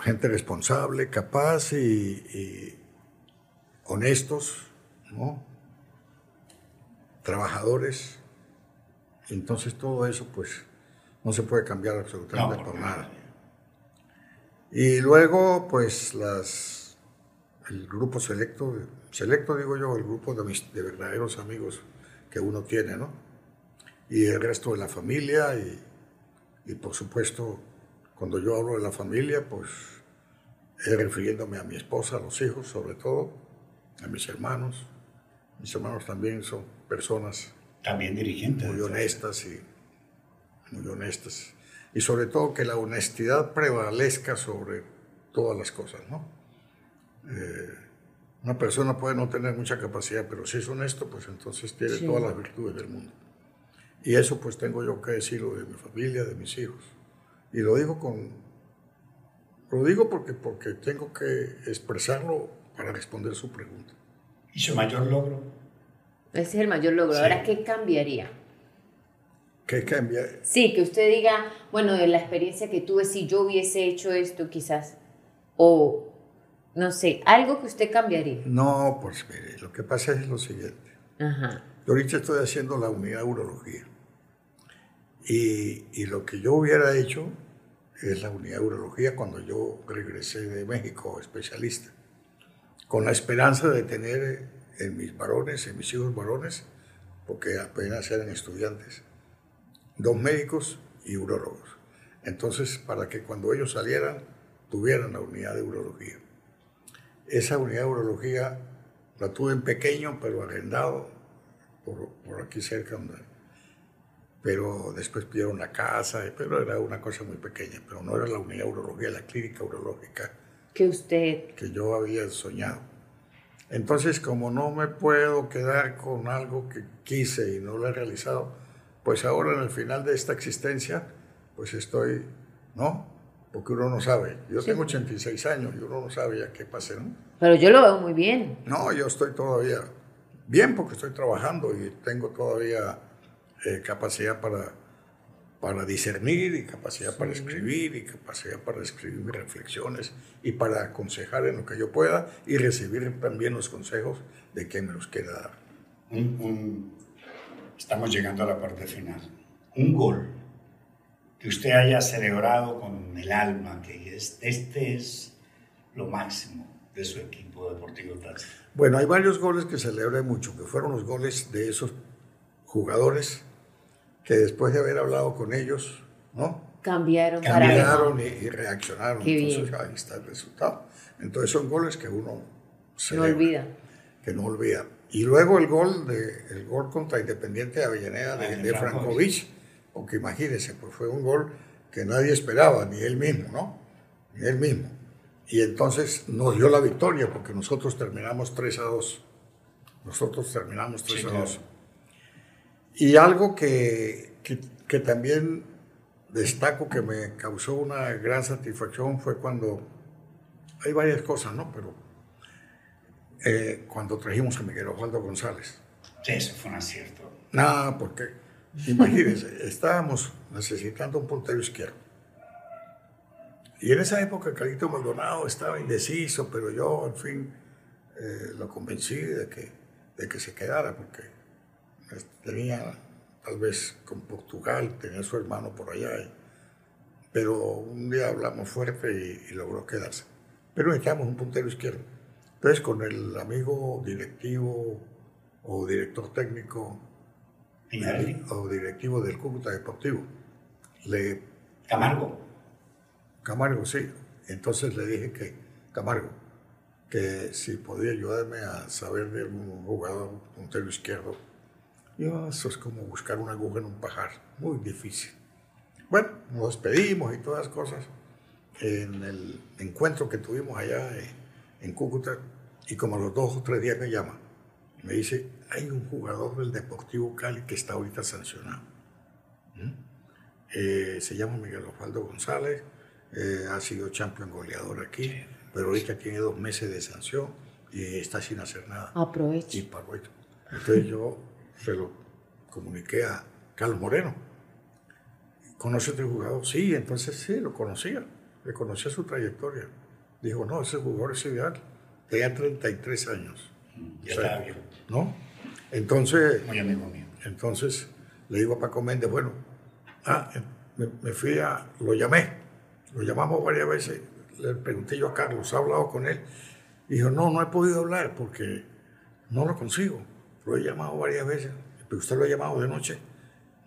gente responsable, capaz y, y honestos, ¿no? trabajadores. Entonces todo eso pues no se puede cambiar absolutamente por nada. Y luego, pues, las, el grupo selecto, selecto digo yo, el grupo de, mis, de verdaderos amigos que uno tiene, ¿no? Y el resto de la familia y, y, por supuesto, cuando yo hablo de la familia, pues, es refiriéndome a mi esposa, a los hijos, sobre todo, a mis hermanos. Mis hermanos también son personas También dirigente. muy honestas y muy honestas. Y sobre todo que la honestidad prevalezca sobre todas las cosas, ¿no? Eh, una persona puede no tener mucha capacidad, pero si es honesto, pues entonces tiene Sí. todas las virtudes del mundo. Y eso pues tengo yo que decirlo de mi familia, de mis hijos. Y lo digo con... Lo digo porque, porque tengo que expresarlo para responder su pregunta. ¿Y su mayor logro? Ese es el mayor logro. Sí. Ahora, ¿qué cambiaría? ¿Qué cambia? Sí, que usted diga, bueno, de la experiencia que tuve, si yo hubiese hecho esto quizás, o no sé, algo que usted cambiaría. No, pues mire, lo que pasa es lo siguiente. Ajá. Yo ahorita estoy haciendo la unidad de urología. Y, y lo que yo hubiera hecho es la unidad de urología cuando yo regresé de México, especialista, con la esperanza de tener en mis varones, en mis hijos varones, porque apenas eran estudiantes, dos médicos y urólogos. Entonces, para que cuando ellos salieran, tuvieran la unidad de urología. Esa unidad de urología la tuve en pequeño, pero arrendado por, por aquí cerca. donde- Pero después pidieron la casa, pero era una cosa muy pequeña, pero no era la unidad de urología, la clínica urológica Que usted, que yo había soñado. Entonces, como no me puedo quedar con algo que quise y no lo he realizado, pues ahora en el final de esta existencia, pues estoy, ¿no? Porque uno no sabe. Yo tengo 86 años y uno no sabe ya qué pase, ¿no? pero yo lo veo muy bien. No, yo estoy todavía bien porque estoy trabajando y tengo todavía eh, capacidad para, para discernir y capacidad para escribir y capacidad para escribir mis reflexiones y para aconsejar en lo que yo pueda y recibir también los consejos de quien me los quiera dar. Un- un- estamos llegando a la parte final. Un gol que usted haya celebrado con el alma, que es- este es lo máximo de su equipo deportivo. Bueno, hay varios goles que celebré mucho, que fueron los goles de esos jugadores que después de haber hablado con ellos, ¿no? Cambiaron, Cambiaron y, y, reaccionaron. Entonces ahí está el resultado. Entonces son goles que uno no olvida. Que no olvida. Y luego el gol, de, el gol contra Independiente de Avellaneda de, de Frankovic, porque imagínense, pues fue un gol que nadie esperaba, ni él mismo, ¿no? Ni él mismo. Y entonces nos dio la victoria porque nosotros terminamos 3 a 2. Nosotros terminamos 3 a 2. Y algo que, que, que, también destaco que me causó una gran satisfacción fue cuando, hay varias cosas, ¿no? Pero eh, cuando trajimos a Miguel Osvaldo González. Sí, eso fue un acierto. Nada, porque imagínense, [laughs] estábamos necesitando un puntero izquierdo. Y en esa época Carlito Maldonado estaba indeciso, pero yo, en fin, eh, lo convencí de que, de que se quedara, porque tenía, tal vez con Portugal, tenía su hermano por allá, pero un día hablamos fuerte y, logró quedarse. Pero necesitamos un puntero izquierdo. Entonces, con el amigo directivo o director técnico o directivo del Cúcuta Deportivo, le... Camargo. Camargo, sí. Entonces le dije que, Camargo, que si podía ayudarme a saber de un jugador puntero izquierdo. Yo, eso es como buscar una aguja en un pajar, muy difícil. Bueno, nos despedimos y todas las cosas. En el encuentro que tuvimos allá en Cúcuta, y como a los dos o tres días me llama, me dice, hay un jugador del Deportivo Cali que está ahorita sancionado. ¿Mm? Eh, se llama Miguel Osvaldo González, eh, ha sido campeón goleador aquí, pero ahorita tiene dos meses de sanción y está sin hacer nada. Aproveche. Y Entonces yo se lo comuniqué a Carlos Moreno. ¿Conoce a este jugador? Sí, entonces sí, lo conocía. Le conocía su trayectoria. Dijo, no, ese jugador es ideal. Tenía 33 años. Ya ¿No? Entonces... Muy amigo mío. Entonces le digo a Paco Méndez, bueno, ah, me, me fui a... Lo llamé lo llamamos varias veces, le pregunté yo a Carlos, ¿ha hablado con él? Dijo, no, no he podido hablar porque no lo consigo. Lo he llamado varias veces. ¿Pero usted lo ha llamado de noche?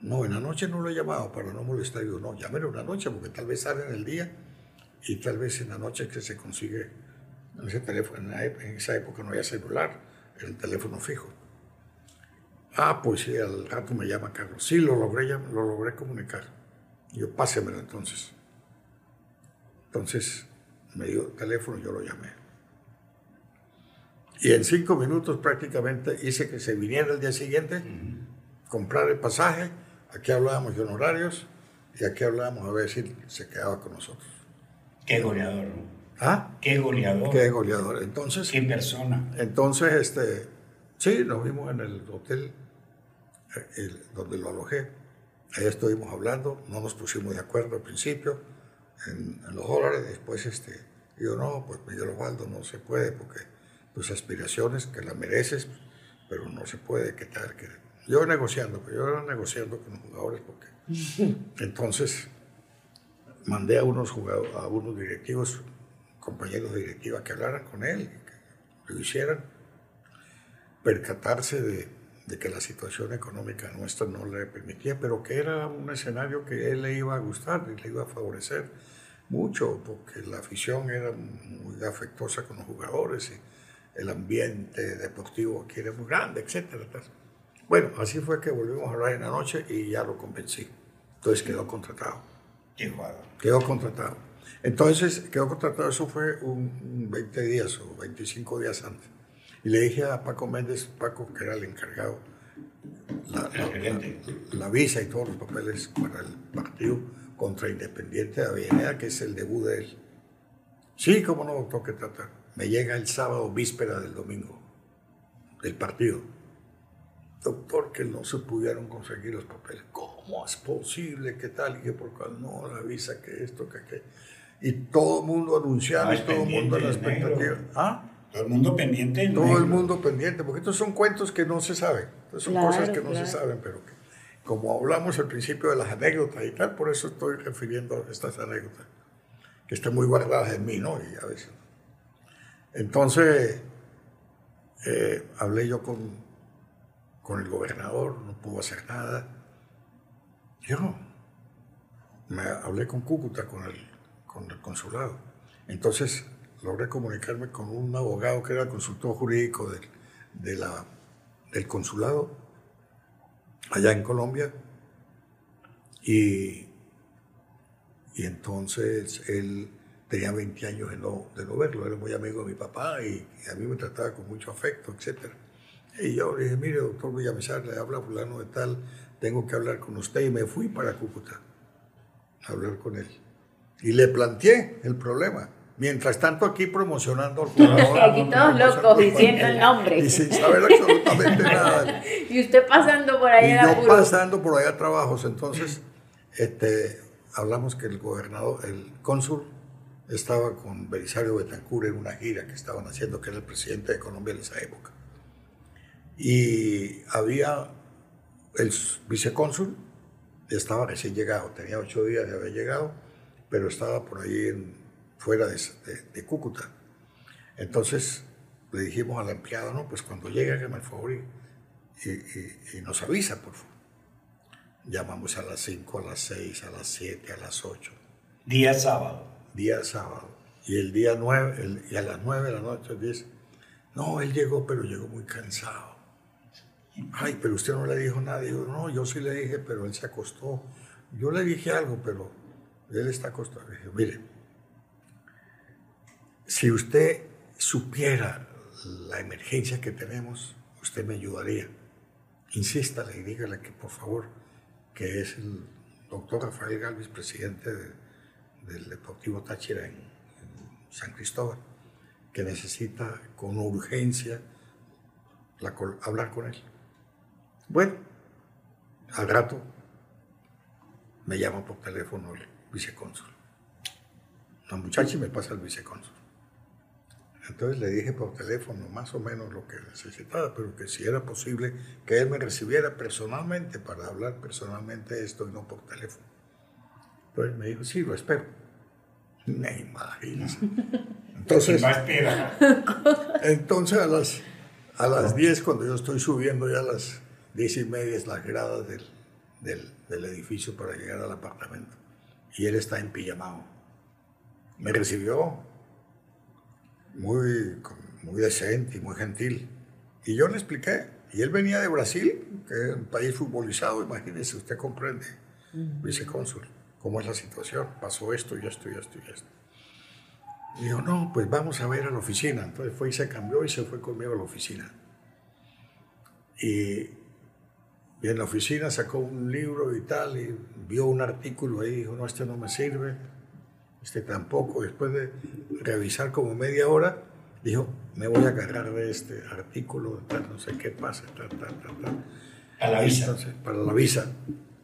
No, en la noche no lo he llamado para no molestar. Digo, no, llámelo una noche porque tal vez sale en el día y tal vez en la noche que se consigue en ese teléfono. En esa época no había celular, era el teléfono fijo. Ah, pues sí, al rato me llama Carlos. Sí, lo logré, lo logré comunicar. yo, pásemelo entonces. Entonces me dio el teléfono yo lo llamé. Y en cinco minutos prácticamente hice que se viniera el día siguiente, comprar el pasaje, aquí hablábamos de honorarios y aquí hablábamos a ver si se quedaba con nosotros. Qué goleador. ¿Ah? Qué goleador. Qué goleador. Entonces. Qué persona. Entonces, este, sí, nos vimos en el hotel eh, donde lo alojé. Ahí estuvimos hablando, no nos pusimos de acuerdo al principio en, los dólares. Después, este, yo no, pues Miguel Osvaldo no se puede porque tus aspiraciones, que las mereces, pero no se puede, ¿qué tal? Que, yo negociando, pero yo era negociando con los jugadores porque [laughs] entonces mandé a unos jugadores, a unos directivos, compañeros de directiva que hablaran con él, que lo hicieran, percatarse de, de, que la situación económica nuestra no le permitía, pero que era un escenario que él le iba a gustar y le iba a favorecer mucho, porque la afición era muy afectuosa con los jugadores y el ambiente deportivo aquí era muy grande, etc. Bueno, así fue que volvimos a hablar en la noche y ya lo convencí. Entonces quedó contratado. ¿Qué jugador? Quedó contratado. Entonces quedó contratado, eso fue un 20 días o 25 días antes. Y le dije a Paco Méndez, Paco, que era el encargado, la, la visa y todos los papeles para el partido contra Independiente de Avellaneda, que es el debut de él. Sí, cómo no, doctor, que trata. Me llega el sábado, víspera del domingo, del partido. Doctor, que no se pudieron conseguir los papeles. ¿Cómo es posible? ¿Qué tal? Y que por cual no, la visa, que esto, que qué. Y todo el mundo anunciando, y todo el mundo en la expectativa. ¿Ah? Todo el mundo pendiente. Todo el mundo pendiente, porque estos son cuentos que no se saben. son cosas que no se saben, pero que como hablamos al principio de las anécdotas y tal, por eso estoy refiriendo a estas anécdotas, que están muy guardadas en mí, ¿no? Y a veces. Entonces, eh, hablé yo con, con el gobernador, no pudo hacer nada. Yo me hablé con Cúcuta, con el, con el consulado. Entonces logré comunicarme con un abogado que era consultor jurídico del, del consulado allá en Colombia. Y, y entonces él tenía 20 años de no, de no verlo, era muy amigo de mi papá y, a mí me trataba con mucho afecto, etc. Y yo le dije, mire, doctor Villamizar, le habla fulano de tal, tengo que hablar con usted y me fui para Cúcuta a hablar con él. Y le planteé el problema. Mientras tanto aquí promocionando al jugador. aquí todos locos diciendo el nombre. Y sin saber absolutamente nada. [laughs] y usted pasando por allá. Y yo pasando por allá trabajos. Entonces, este, hablamos que el gobernador, el cónsul, estaba con Belisario Betancur en una gira que estaban haciendo, que era el presidente de Colombia en esa época. Y había el vicecónsul, estaba recién llegado, tenía ocho días de haber llegado, pero estaba por ahí en fuera de, Cúcuta. Entonces le dijimos al empleado, no, pues cuando llegue hágame el favor y, y, nos avisa, por favor. Llamamos a las 5, a las 6, a las 7, a las 8. Día sábado. Día sábado. Y el día 9, y a las 9 de la noche dice, no, él llegó, pero llegó muy cansado. Ay, pero usted no le dijo nada. Digo, no, yo sí le dije, pero él se acostó. Yo le dije algo, pero él está acostado. Dije, mire, si usted supiera la emergencia que tenemos, usted me ayudaría. Insístale y dígale que por favor, que es el doctor Rafael Galvis, presidente del Deportivo Táchira en, San Cristóbal, que necesita con urgencia hablar con él. Bueno, al rato me llama por teléfono el vicecónsul. La muchacha me pasa al vicecónsul. Entonces le dije por teléfono más o menos lo que necesitaba, pero que si era posible que él me recibiera personalmente para hablar personalmente esto y no por teléfono. Entonces me dijo, sí, lo espero. Me imaginas. [laughs] Entonces, [laughs] entonces a las, a las 10, cuando yo estoy subiendo ya a las 10 y media, las gradas del, del, del edificio para llegar al apartamento, y él está en pijamao. Me recibió muy, muy decente y muy gentil. Y yo le expliqué, y él venía de Brasil, que es un país futbolizado, imagínese, usted comprende, vicecónsul, cómo es la situación, pasó esto y esto y esto y esto. Y dijo, no, pues vamos a ver a la oficina. Entonces fue y se cambió y se fue conmigo a la oficina. Y, y en la oficina sacó un libro y tal, y vio un artículo ahí, dijo, no, este no me sirve este tampoco. Después de revisar como media hora, dijo, me voy a agarrar de este artículo, tal, no sé qué pasa, tal, tal, tal, A la visa. para la visa.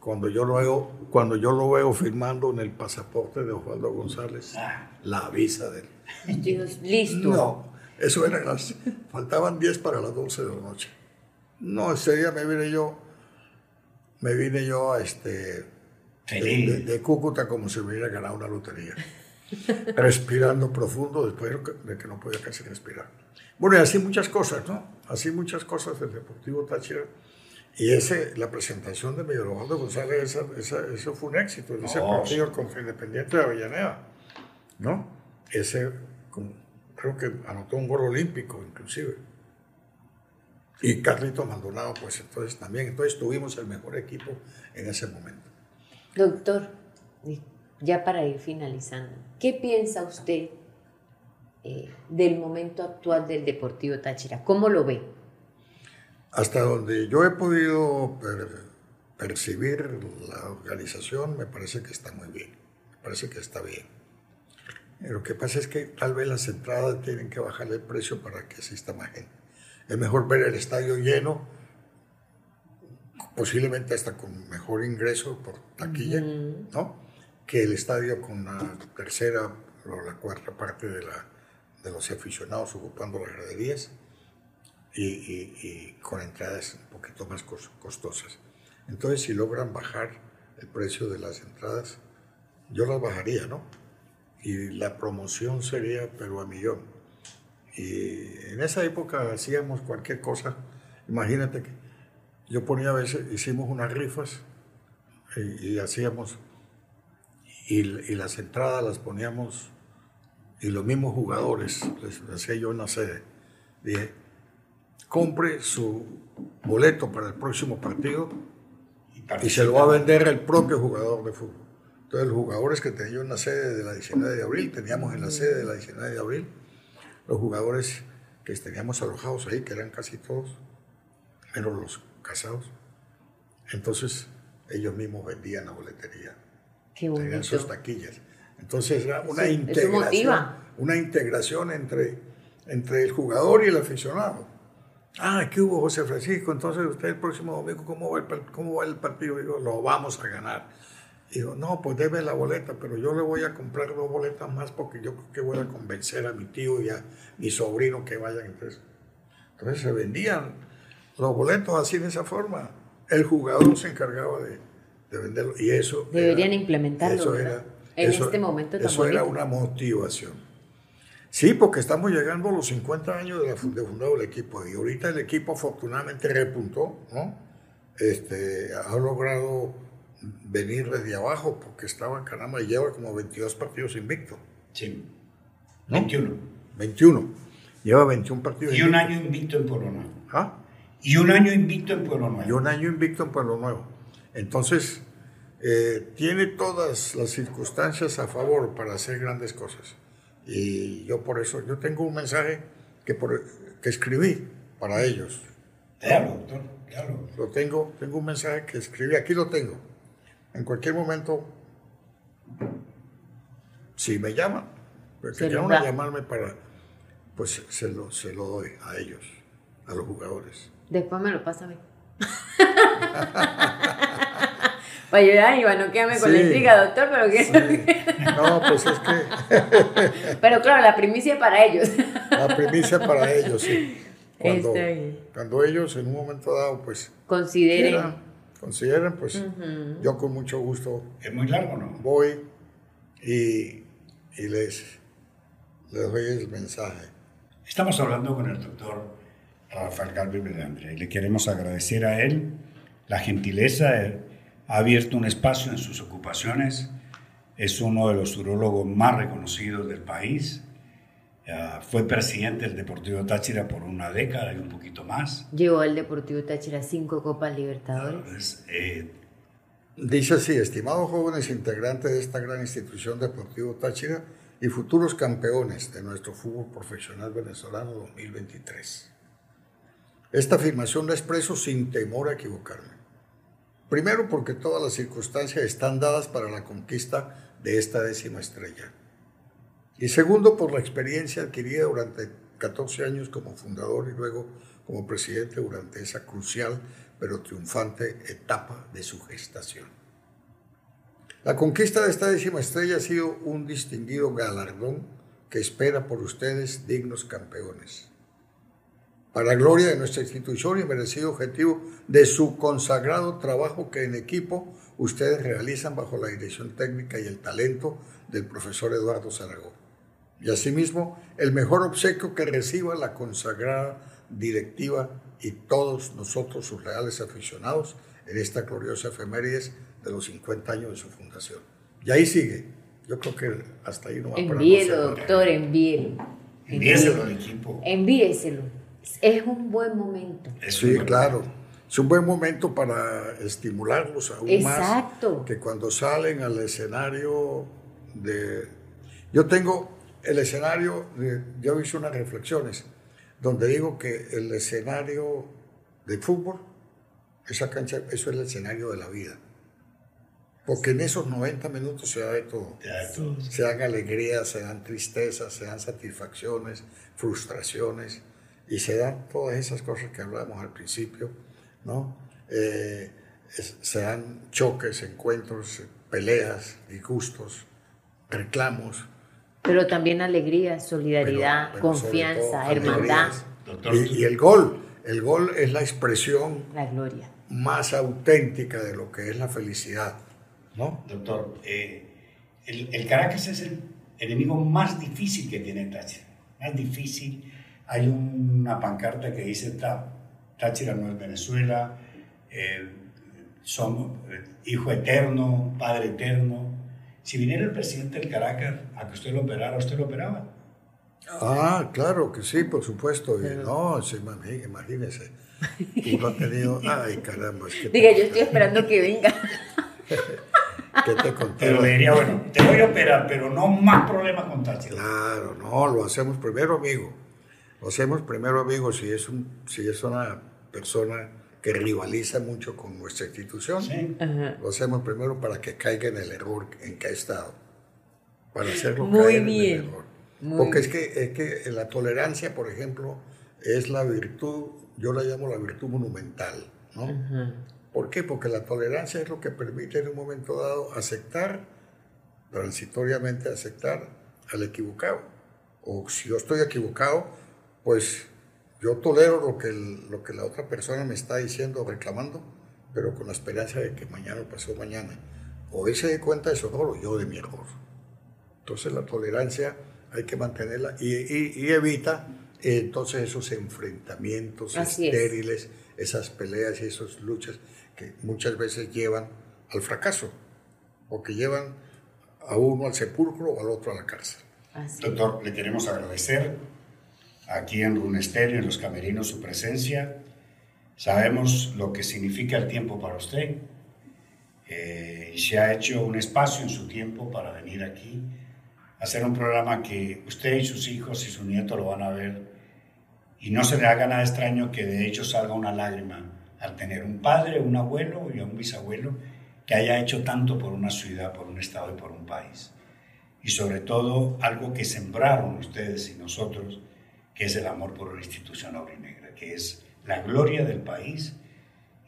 Cuando yo, lo veo, cuando yo lo veo firmando en el pasaporte de Osvaldo González, ah. la visa de él. listo. No, eso era las... Faltaban 10 para las 12 de la noche. No, ese día me vine yo, me vine yo a este de, Cúcuta como si hubiera ganado una lotería. [laughs] Respirando profundo después de que no podía casi respirar. Bueno, y así muchas cosas, ¿no? Así muchas cosas del Deportivo Táchira. Y ese, la presentación de Miguel González, eso fue un éxito. Ese oh, partido contra Independiente de Avellaneda, ¿no? Ese, creo que anotó un gol olímpico, inclusive. Y Carlito Maldonado, pues entonces también. Entonces tuvimos el mejor equipo en ese momento. Doctor, ya para ir finalizando, ¿qué piensa usted eh, del momento actual del Deportivo Táchira? ¿Cómo lo ve? Hasta donde yo he podido percibir la organización, me parece que está muy bien, me parece que está bien. Lo que pasa es que tal vez las entradas tienen que bajarle el precio para que exista más gente. Es mejor ver el estadio lleno posiblemente hasta con mejor ingreso por taquilla, ¿no? Que el estadio con la tercera o la cuarta parte de, la, de los aficionados ocupando las graderías y, con entradas un poquito más costosas. Entonces, si logran bajar el precio de las entradas, yo las bajaría, ¿no? Y la promoción sería, pero a millón. Y en esa época hacíamos cualquier cosa. Imagínate que yo ponía a veces, hicimos unas rifas y, y hacíamos, y, y, las entradas las poníamos, y los mismos jugadores, les hacía yo una sede. Dije, compre su boleto para el próximo partido y, se lo va a vender el propio jugador de fútbol. Entonces, los jugadores que tenía yo en la sede de la 19 de abril, teníamos en la sede de la 19 de abril, los jugadores que teníamos alojados ahí, que eran casi todos, menos los casados. Entonces, ellos mismos vendían la boletería. Qué bonito. Tenían sus taquillas. Entonces, era una integración. Una integración entre, entre el jugador y el aficionado. Ah, ¿qué hubo, José Francisco? Entonces, usted el próximo domingo, ¿cómo va el, cómo va el partido? Digo, lo vamos a ganar. Digo, no, pues debe la boleta, pero yo le voy a comprar dos boletas más porque yo creo que voy a convencer a mi tío y a mi sobrino que vayan. Entonces, entonces se vendían los boletos así de esa forma. El jugador se encargaba de, de venderlo y eso... Deberían implementarlo eso era, en este momento Eso era una motivación. Sí, porque estamos llegando a los 50 años de, la, de fundado el equipo y ahorita el equipo afortunadamente repuntó, ¿no? Este, ha logrado venir desde abajo porque estaba en Canama y lleva como 22 partidos invicto. Sí. 21. 21. Lleva 21 partidos Y un año invicto en Pueblo Nuevo. ¿Ah? Y un año invicto en Pueblo Nuevo. Y un año invicto en Pueblo Nuevo. Entonces, eh, tiene todas las circunstancias a favor para hacer grandes cosas. Y yo por eso, yo tengo un mensaje que, por, que escribí para ellos. Claro, doctor, claro. Lo tengo, tengo un mensaje que escribí, aquí lo tengo. En cualquier momento, si me llaman, porque quieran llamarme para, pues se lo, se lo doy a ellos, a los jugadores. Después me lo pasa a mí. [laughs] Para ayudar, Iván, no quédame con la intriga, doctor, pero que... No, pues es que... [laughs] pero claro, la primicia es para ellos. La primicia es para ellos, sí. Cuando, cuando ellos en un momento dado, pues... Consideren. consideren, pues yo con mucho gusto... Es muy largo, ¿no? Voy y, y les, les doy el mensaje. Estamos hablando con el doctor Rafael Galvez Belandre y le queremos agradecer a él la gentileza ha abierto un espacio en sus ocupaciones, es uno de los urólogos más reconocidos del país, fue presidente del Deportivo Táchira por una década y un poquito más. Llevó al Deportivo Táchira cinco Copas Libertadores. Eh, Dice así, estimados jóvenes integrantes de esta gran institución Deportivo Táchira y futuros campeones de nuestro fútbol profesional venezolano 2023. Esta afirmación la expreso sin temor a equivocarme. Primero porque todas las circunstancias están dadas para la conquista de esta décima estrella. Y segundo por la experiencia adquirida durante 14 años como fundador y luego como presidente durante esa crucial pero triunfante etapa de su gestación. La conquista de esta décima estrella ha sido un distinguido galardón que espera por ustedes dignos campeones para gloria de nuestra institución y merecido objetivo de su consagrado trabajo que en equipo ustedes realizan bajo la dirección técnica y el talento del profesor Eduardo Zaragoza. Y asimismo, el mejor obsequio que reciba la consagrada directiva y todos nosotros, sus reales aficionados, en esta gloriosa efemérides de los 50 años de su fundación. Y ahí sigue. Yo creo que hasta ahí no va a Envíelo, doctor, envíelo. Envíeselo al equipo. Envíeselo es un buen momento. Sí, claro. Es un buen momento para estimularlos aún Exacto. más. Que cuando salen al escenario de... Yo tengo el escenario, de, yo hice unas reflexiones donde digo que el escenario de fútbol, esa cancha, eso es el escenario de la vida. Porque en esos 90 minutos se da de todo. Se dan alegrías, se dan tristezas, se dan satisfacciones, frustraciones y se dan todas esas cosas que hablábamos al principio, ¿no? Eh, se dan choques, encuentros, peleas, disgustos, reclamos. Pero también alegría, solidaridad, confianza, hermandad. Y, el gol, el gol es la expresión la gloria. más auténtica de lo que es la felicidad, ¿no? Doctor, eh, el, el, Caracas es el enemigo más difícil que tiene Táchira, más difícil hay una pancarta que dice Táchira no es Venezuela, eh, somos eh, hijo eterno, padre eterno. Si viniera el presidente del Caracas a que usted lo operara, ¿usted lo operaba? Ah, claro que sí, por supuesto. no, sí, imagínese. Uno ha tenido. [laughs] Ay, caramba. Es Diga, yo estoy esperando que venga. [laughs] ¿Qué te conté? Pero le diría, bueno, te voy a operar, pero no más problemas con Táchira. Claro, no, lo hacemos primero, amigo. Lo hacemos primero, amigo, si es, un, si es una persona que rivaliza mucho con nuestra institución. Lo hacemos primero para que caiga en el error en que ha estado. Para hacerlo Muy caer bien. en el error. Porque es que, es que la tolerancia, por ejemplo, es la virtud, yo la llamo la virtud monumental. ¿no? ¿Por qué? Porque la tolerancia es lo que permite en un momento dado aceptar, transitoriamente aceptar al equivocado. O si yo estoy equivocado, pues yo tolero lo que, lo que la otra persona me está diciendo o reclamando, pero con la esperanza de que mañana o pasó mañana, o él se dé cuenta de su error o yo de mi error. Entonces la tolerancia hay que mantenerla y, evita eh, entonces esos enfrentamientos estériles, esas peleas y esas luchas que muchas veces llevan al fracaso o que llevan a uno al sepulcro o al otro a la cárcel. Doctor, le queremos agradecer aquí en Runesterio, en los camerinos, su presencia. Sabemos lo que significa el tiempo para usted eh, y se ha hecho un espacio en su tiempo para venir aquí hacer un programa que usted y sus hijos y su nieto lo van a ver y no se le haga nada extraño que de hecho salga una lágrima al tener un padre, un abuelo y un bisabuelo que haya hecho tanto por una ciudad, por un estado y por un país. Y sobre todo algo que sembraron ustedes y nosotros, que es el amor por la institución negra que es la gloria del país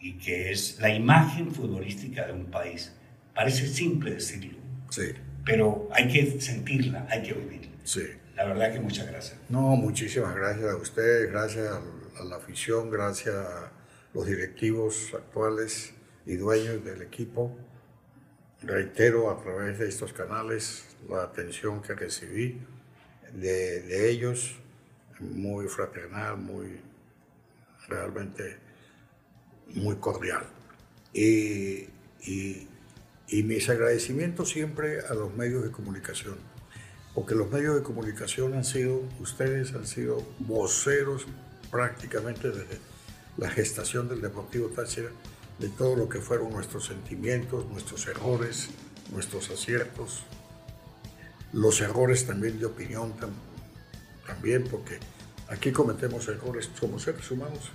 y que es la imagen futbolística de un país. Parece simple decirlo. Sí pero hay que sentirla, hay que vivirla. Sí. La verdad que muchas gracias. No, muchísimas gracias a usted, gracias a la afición, gracias a los directivos actuales y dueños del equipo. Reitero a través de estos canales la atención que recibí de, ellos, muy fraternal, muy realmente muy cordial. y y mis agradecimientos siempre a los medios de comunicación, porque los medios de comunicación han sido, ustedes han sido voceros prácticamente desde la gestación del Deportivo Táchira, de todo lo que fueron nuestros sentimientos, nuestros errores, nuestros aciertos, los errores también de opinión también, porque aquí cometemos errores como seres humanos,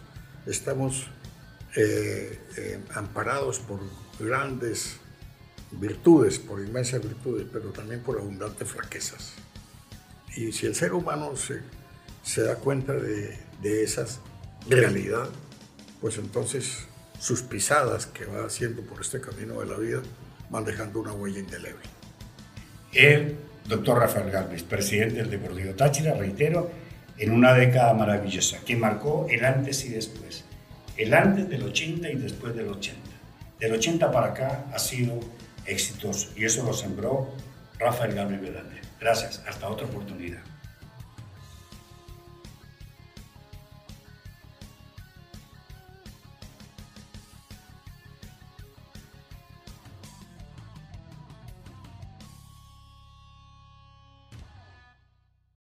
estamos eh, eh, amparados por grandes virtudes, por inmensas virtudes, pero también por abundantes flaquezas. Y si el ser humano se, se da cuenta de, de esa realidad, pues entonces sus pisadas que va haciendo por este camino de la vida van dejando una huella indeleble. El doctor Rafael Galvez, presidente del Deportivo Táchira, reitero, en una década maravillosa, que marcó el antes y después. El antes del 80 y después del 80. Del 80 para acá ha sido éxitos y eso lo sembró Rafael Gabriel Velázquez. Gracias, hasta otra oportunidad.